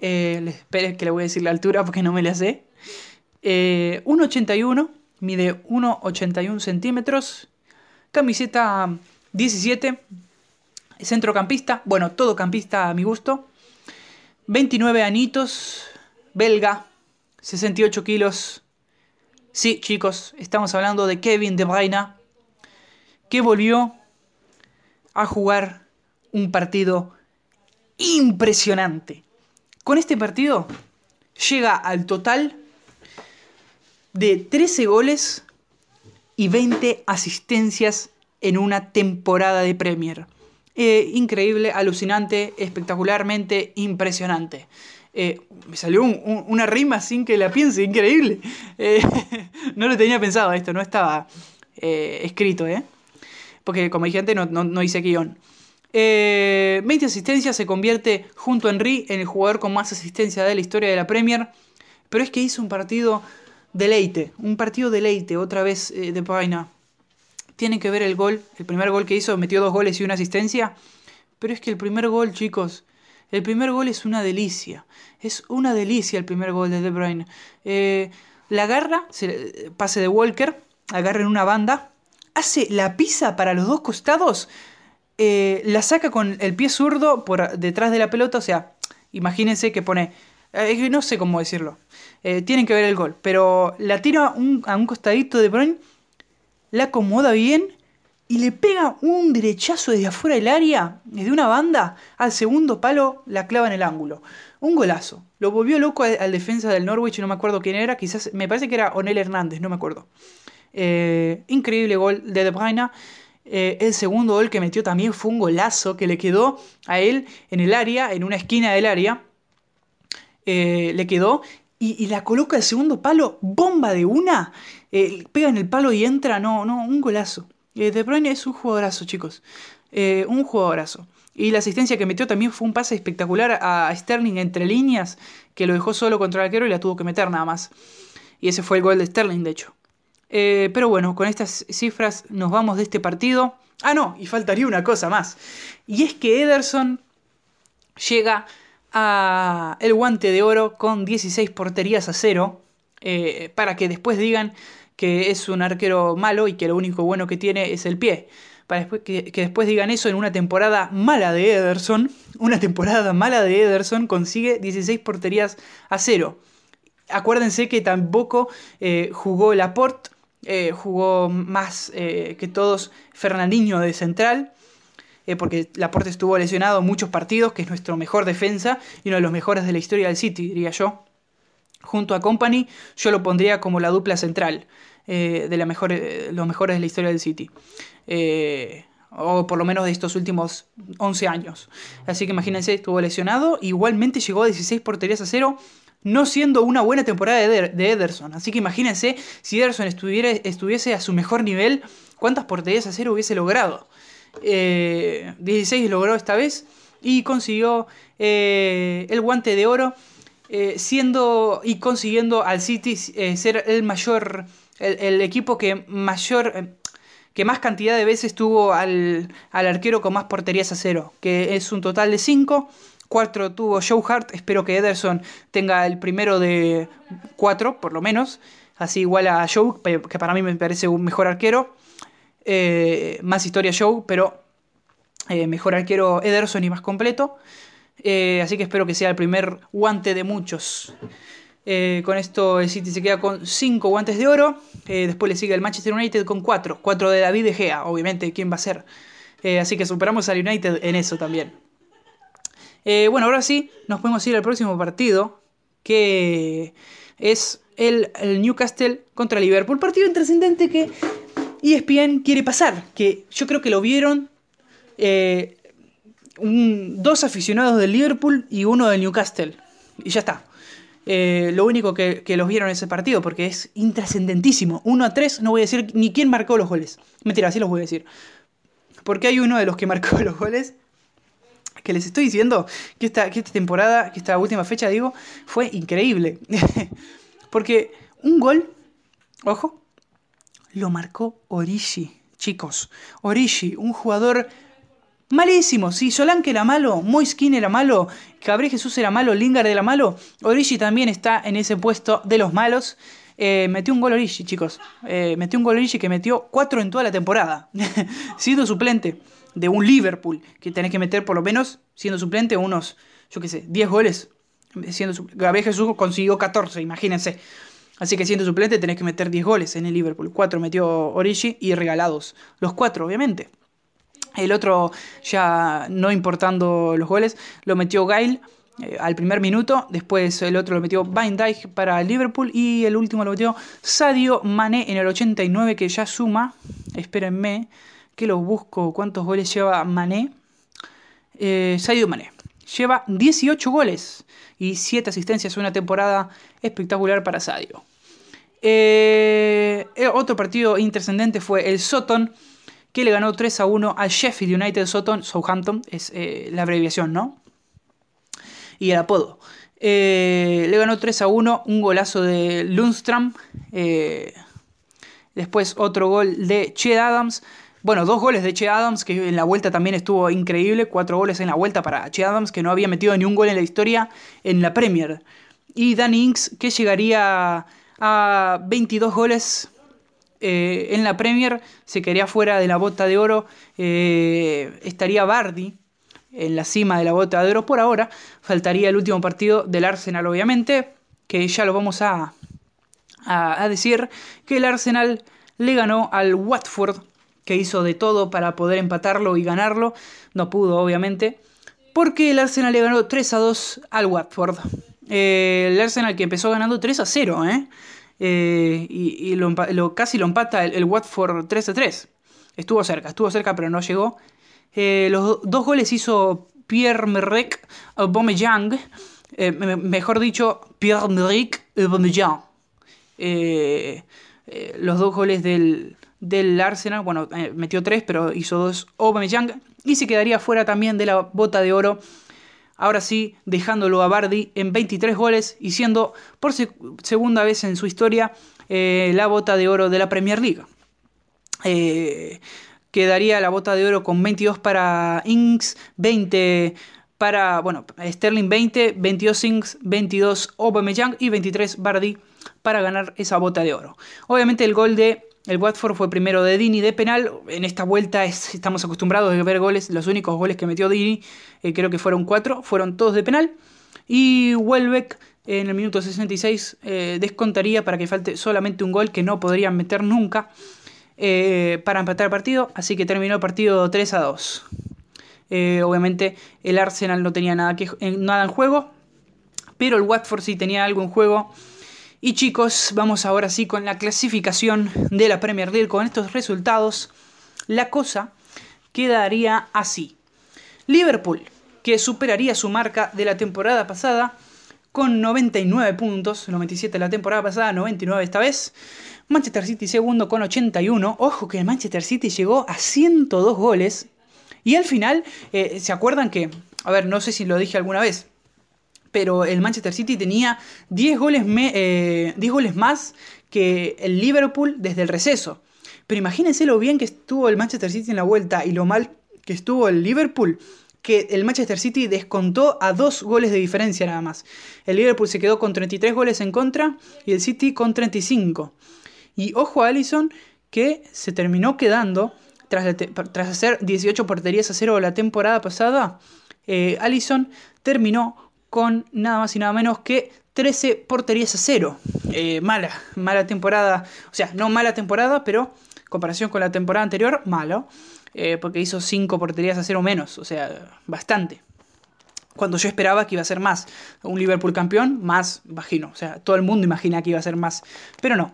eh, les que le voy a decir la altura porque no me la sé. 1,81, mide 1,81 centímetros, camiseta 17, centrocampista, bueno, todo campista a mi gusto. 29 anitos, belga, 68 kilos. Sí, chicos, estamos hablando de Kevin De Bruyne, que volvió a jugar un partido impresionante. Con este partido llega al total de 13 goles y 20 asistencias en una temporada de Premier. Eh, increíble, alucinante, espectacularmente impresionante. Eh, me salió una rima sin que la piense, increíble. Eh, no lo tenía pensado esto, no estaba escrito, ¿eh? Porque como dije antes, no, no, hice guion. 20 asistencias se convierte junto a Henry en el jugador con más asistencia de la historia de la Premier. Pero es que hizo un partido deleite, un partido deleite, otra vez de Paina. Tiene que ver el gol, el primer gol que hizo, metió dos goles y una asistencia. Pero es que el primer gol, chicos, el primer gol es una delicia. Es una delicia el primer gol de De Bruyne. Eh, la agarra, se, pase de Walker, agarra en una banda, hace la pisa para los dos costados, eh, la saca con el pie zurdo por detrás de la pelota. O sea, imagínense que pone. Eh, no sé cómo decirlo. tienen que ver el gol. Pero la tira a un costadito de Bruyne, la acomoda bien y le pega un derechazo desde afuera del área, desde una banda, al segundo palo, la clava en el ángulo. Un golazo. Lo volvió loco al, defensa del Norwich, no me acuerdo quién era, quizás, me parece que era Onel Hernández, no me acuerdo. Eh, increíble gol de De Bruyne. Eh, el segundo gol que metió también fue un golazo que le quedó a él en el área, en una esquina del área. Eh, le quedó y, la coloca el segundo palo, bomba de una, pega en el palo y entra, no, no, un golazo. Eh, de Bruyne es un jugadorazo, chicos. Eh, un jugadorazo. Y la asistencia que metió también fue un pase espectacular a Sterling entre líneas, que lo dejó solo contra el arquero y la tuvo que meter nada más. Y ese fue el gol de Sterling, de hecho. Eh, pero bueno, con estas cifras nos vamos de este partido. Ah, no, y faltaría una cosa más. Y es que Ederson llega a el guante de oro con 16 porterías a cero. para que después digan que es un arquero malo y que lo único bueno que tiene es el pie. Para que, después digan eso en una temporada mala de Ederson, una temporada mala de Ederson consigue 16 porterías a cero. Acuérdense que tampoco eh, jugó Laporte, eh, jugó más eh, que todos Fernandinho de central, porque Laporte estuvo lesionado muchos partidos, que es nuestro mejor defensa y uno de los mejores de la historia del City, diría yo junto a Company, yo lo pondría como la dupla central eh, de la mejor, eh, los mejores de la historia del City. Eh, o por lo menos de estos últimos 11 años. Así que imagínense, estuvo lesionado, igualmente llegó a 16 porterías a cero, no siendo una buena temporada de, Ederson. Así que imagínense, si Ederson estuviera, estuviese a su mejor nivel, ¿cuántas porterías a cero hubiese logrado? 16 logró esta vez y consiguió el guante de oro eh, siendo y consiguiendo al City eh, ser el mayor, el, equipo que mayor, eh, que más cantidad de veces tuvo al, arquero con más porterías a cero, que es un total de 5. 4 tuvo Joe Hart, espero que Ederson tenga el primero de 4, por lo menos, así igual a Joe, que para mí me parece un mejor arquero. más historia Joe, pero mejor arquero Ederson y más completo. Eh, así que espero que sea el primer guante de muchos. Eh, con esto el City se queda con 5 guantes de oro. Eh, después le sigue el Manchester United con 4. 4 de David De Gea, obviamente, ¿quién va a ser? así que superamos al United en eso también. Bueno, ahora sí, nos podemos ir al próximo partido. Que es el, Newcastle contra Liverpool. Partido intrascendente que ESPN quiere pasar. Que yo creo que lo vieron dos aficionados del Liverpool y uno del Newcastle. Y ya está. Eh, lo único que, los vieron en ese partido, porque es intrascendentísimo. 1 a 3, no voy a decir ni quién marcó los goles. Mentira, así los voy a decir. Porque hay uno de los que marcó los goles. Que les estoy diciendo que esta, que esta temporada, que esta última fecha, digo, fue increíble. porque un gol, ojo, lo marcó Origi, chicos. Origi, un jugador Malísimo, sí, Solanke era malo, Moiskin era malo, Cabré Jesús era malo, Lingard era malo, Origi también está en ese puesto de los malos. Eh, metió un gol Origi, chicos. Eh, metió un gol Origi que metió cuatro en toda la temporada. siendo suplente de un Liverpool, que tenés que meter por lo menos, siendo suplente, unos, yo qué sé, 10 goles. Siendo Gabriel Jesús consiguió 14, imagínense. Así que siendo suplente tenés que meter 10 goles en el Liverpool. Cuatro metió Origi y regalados. Los cuatro, obviamente. El otro, ya no importando los goles, lo metió Gail eh, al primer minuto. Después el otro lo metió Van para el Liverpool. Y el último lo metió Sadio Mané en el 89, que ya suma. Espérenme que lo busco. ¿Cuántos goles lleva Mané? Eh, Sadio Mané. lleva 18 goles y 7 asistencias. Una temporada espectacular para Sadio. Eh, otro partido intrascendente fue el Soton, que le ganó 3 a 1 al Sheffield United Soton, Southampton, es eh, la abreviación, ¿no? Y el apodo. Eh, le ganó 3 a 1, un golazo de Lundstrom. después otro gol de Che Adams. Bueno, dos goles de Che Adams, que en la vuelta también estuvo increíble. Cuatro goles en la vuelta para Che Adams, que no había metido ni un gol en la historia en la Premier. Y Danny Inks, que llegaría a 22 goles eh, en la Premier, se quedaría fuera de la bota de oro. Eh, estaría Bardi en la cima de la bota de oro por ahora. Faltaría el último partido del Arsenal, obviamente, que ya lo vamos a, a decir, que el Arsenal le ganó al Watford que hizo de todo para poder empatarlo y ganarlo. No pudo, obviamente. Porque el Arsenal le ganó 3 a 2 al Watford. Eh, el Arsenal que empezó ganando 3 a 0, ¿eh? eh y, lo, casi lo empata el, Watford 3 a 3. Estuvo cerca, estuvo cerca, pero no llegó. Eh, los dos goles hizo Pierre-Merrick Aubameyang. mejor dicho, Pierre-Merrick Aubameyang. los dos goles del, del Arsenal. Bueno, eh, metió tres, pero hizo dos Aubameyang. Y se quedaría fuera también de la bota de oro. Ahora sí, dejándolo a Bardi en 23 goles y siendo por segunda vez en su historia eh, la bota de oro de la Premier League. Eh, quedaría la bota de oro con 22 para Inks, 20 para, bueno, Sterling 20, 22 Inks, 22 Aubameyang y 23 Bardi para ganar esa bota de oro. Obviamente el gol de el Watford fue primero de Dini de penal. En esta vuelta estamos acostumbrados a ver goles. Los únicos goles que metió Dini, eh, creo que fueron cuatro, fueron todos de penal. Y Welbeck en el minuto 66 eh, descontaría para que falte solamente un gol que no podrían meter nunca eh, para empatar el partido. Así que terminó el partido 3 a 2. obviamente el Arsenal no tenía nada, que, nada en juego, pero el Watford sí tenía algo en juego. Y chicos, vamos ahora sí con la clasificación de la Premier League. Con estos resultados, la cosa quedaría así. Liverpool, que superaría su marca de la temporada pasada con 99 puntos, 97 la temporada pasada, 99 esta vez. Manchester City segundo con 81. Ojo que el Manchester City llegó a 102 goles. Y al final, eh, ¿se acuerdan que, a ver, no sé si lo dije alguna vez, pero el Manchester City tenía 10 goles, eh, goles más que el Liverpool desde el receso. Pero imagínense lo bien que estuvo el Manchester City en la vuelta y lo mal que estuvo el Liverpool, que el Manchester City descontó a dos goles de diferencia nada más. El Liverpool se quedó con 33 goles en contra y el City con 35. Y ojo a Allison que se terminó quedando tras, hacer 18 porterías a cero la temporada pasada. Eh, Allison terminó con nada más y nada menos que 13 porterías a cero. Eh, mala, mala temporada. O sea, no mala temporada, pero comparación con la temporada anterior, malo. Eh, porque hizo 5 porterías a cero menos. O sea, bastante. Cuando yo esperaba que iba a ser más. Un Liverpool campeón, más, imagino. O sea, todo el mundo imagina que iba a ser más. Pero no.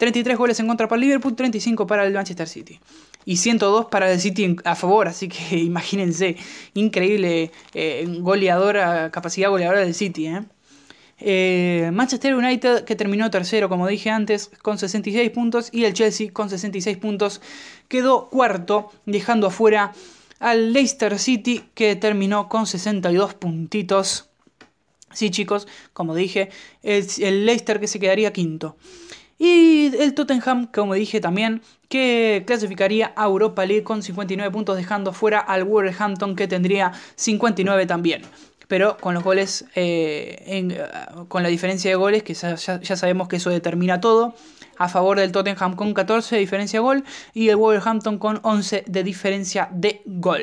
33 goles en contra para el Liverpool, 35 para el Manchester City y 102 para el City a favor, así que imagínense, increíble eh, goleadora, capacidad goleadora del City. ¿eh? Eh, Manchester United que terminó tercero, como dije antes, con 66 puntos y el Chelsea con 66 puntos quedó cuarto, dejando afuera al Leicester City que terminó con 62 puntitos. Sí chicos, como dije, el Leicester que se quedaría quinto. Y el Tottenham, como dije también, que clasificaría a Europa League con 59 puntos, dejando fuera al Wolverhampton que tendría 59 también. Pero con los goles, eh, eh, con la diferencia de goles, que ya, sabemos que eso determina todo. A favor del Tottenham con 14 de diferencia de gol y el Wolverhampton con 11 de diferencia de gol.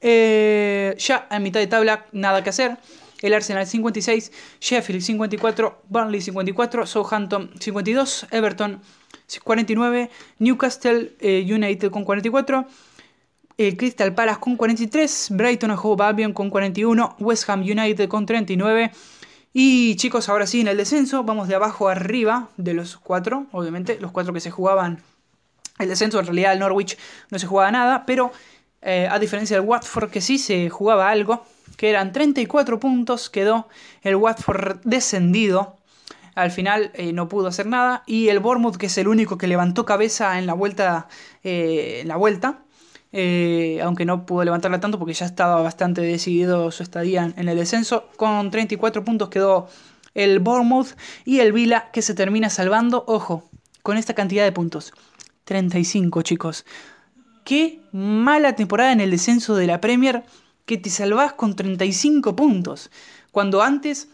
Eh, ya a mitad de tabla, nada que hacer el Arsenal 56, Sheffield 54, Burnley 54, Southampton 52, Everton 49, Newcastle eh, United con 44, el Crystal Palace con 43, Brighton Hove Albion con 41, West Ham United con 39. Y chicos, ahora sí en el descenso, vamos de abajo arriba de los cuatro, obviamente, los cuatro que se jugaban el descenso, en realidad el Norwich no se jugaba nada, pero eh, a diferencia del Watford que sí se jugaba algo, que eran 34 puntos, quedó el Watford descendido. Al final eh, no pudo hacer nada. Y el Bournemouth, que es el único que levantó cabeza en la vuelta. en la vuelta aunque no pudo levantarla tanto porque ya estaba bastante decidido su estadía en el descenso. Con 34 puntos quedó el Bournemouth y el Vila que se termina salvando. Ojo, con esta cantidad de puntos. 35, chicos. Qué mala temporada en el descenso de la Premier que te salvás con 35 puntos. Cuando antes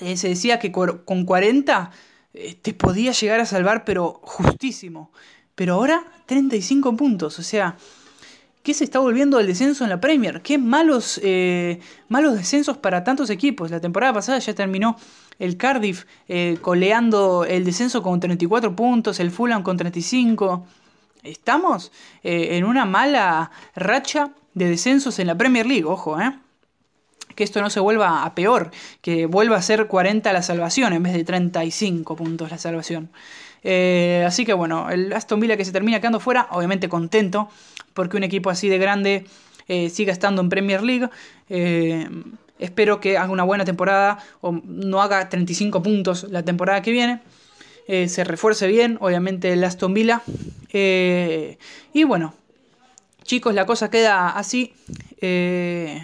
eh, se decía que con 40 eh, te podía llegar a salvar, pero justísimo. Pero ahora 35 puntos. O sea, ¿qué se está volviendo el descenso en la Premier? Qué malos, eh, malos descensos para tantos equipos. La temporada pasada ya terminó el Cardiff coleando el descenso con 34 puntos, el Fulham con 35. Estamos en una mala racha de descensos en la Premier League, ojo, ¿eh? Que esto no se vuelva a peor, que vuelva a ser 40 la salvación en vez de 35 puntos la salvación. así que bueno, el Aston Villa que se termina quedando fuera, obviamente contento, porque un equipo así de grande siga estando en Premier League. Espero que haga una buena temporada o no haga 35 puntos la temporada que viene. Eh, se refuerce bien, obviamente el Aston Villa. Eh, y bueno, chicos, la cosa queda así. Eh,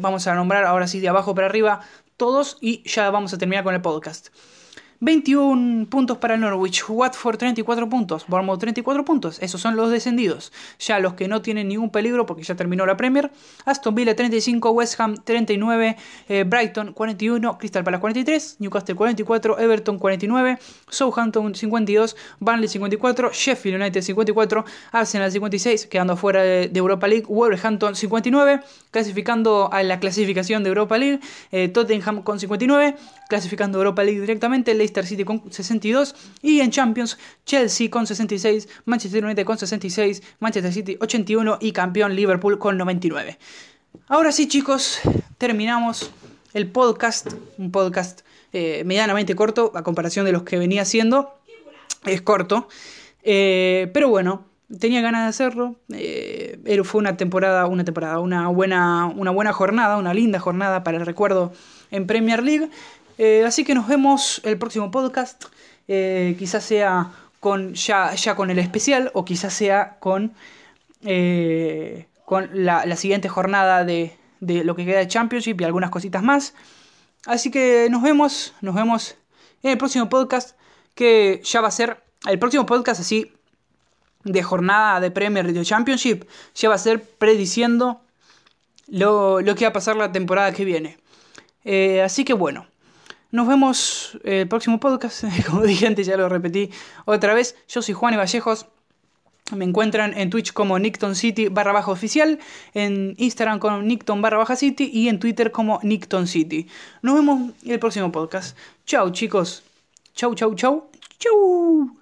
vamos a nombrar ahora sí de abajo para arriba todos y ya vamos a terminar con el podcast. 21 puntos para Norwich, Watford 34 puntos, Bournemouth 34 puntos, esos son los descendidos. Ya los que no tienen ningún peligro porque ya terminó la Premier, Aston Villa 35, West Ham 39, eh, Brighton 41, Crystal Palace 43, Newcastle 44, Everton 49, Southampton 52, Burnley 54, Sheffield United 54, Arsenal 56, quedando fuera de, Europa League, Wolverhampton 59, clasificando a la clasificación de Europa League, eh, Tottenham con 59, clasificando Europa League directamente, City con 62 y en Champions Chelsea con 66, Manchester United con 66, Manchester City 81 y campeón Liverpool con 99. Ahora sí chicos, terminamos el podcast, un podcast eh, medianamente corto a comparación de los que venía haciendo, es corto, eh, pero bueno, tenía ganas de hacerlo. Eh, fue una temporada, una temporada, una buena, una buena jornada, una linda jornada para el recuerdo en Premier League. Eh, así que nos vemos el próximo podcast. Eh, quizás sea con ya, ya con el especial o quizás sea con, eh, con la, siguiente jornada de, de, lo que queda de Championship y algunas cositas más. Así que nos vemos, nos vemos en el próximo podcast que ya va a ser el próximo podcast así de jornada de Premier de Championship, ya va a ser prediciendo lo, lo que va a pasar la temporada que viene. así que bueno. Nos vemos eh, el próximo podcast. Como dije antes, ya lo repetí otra vez. Yo soy Juan y Vallejos. Me encuentran en Twitch como Nickton City barra baja oficial, en Instagram como Nickton barra baja City y en Twitter como Nickton City. Nos vemos en el próximo podcast. Chau chicos. Chau, chau, chau. Chau.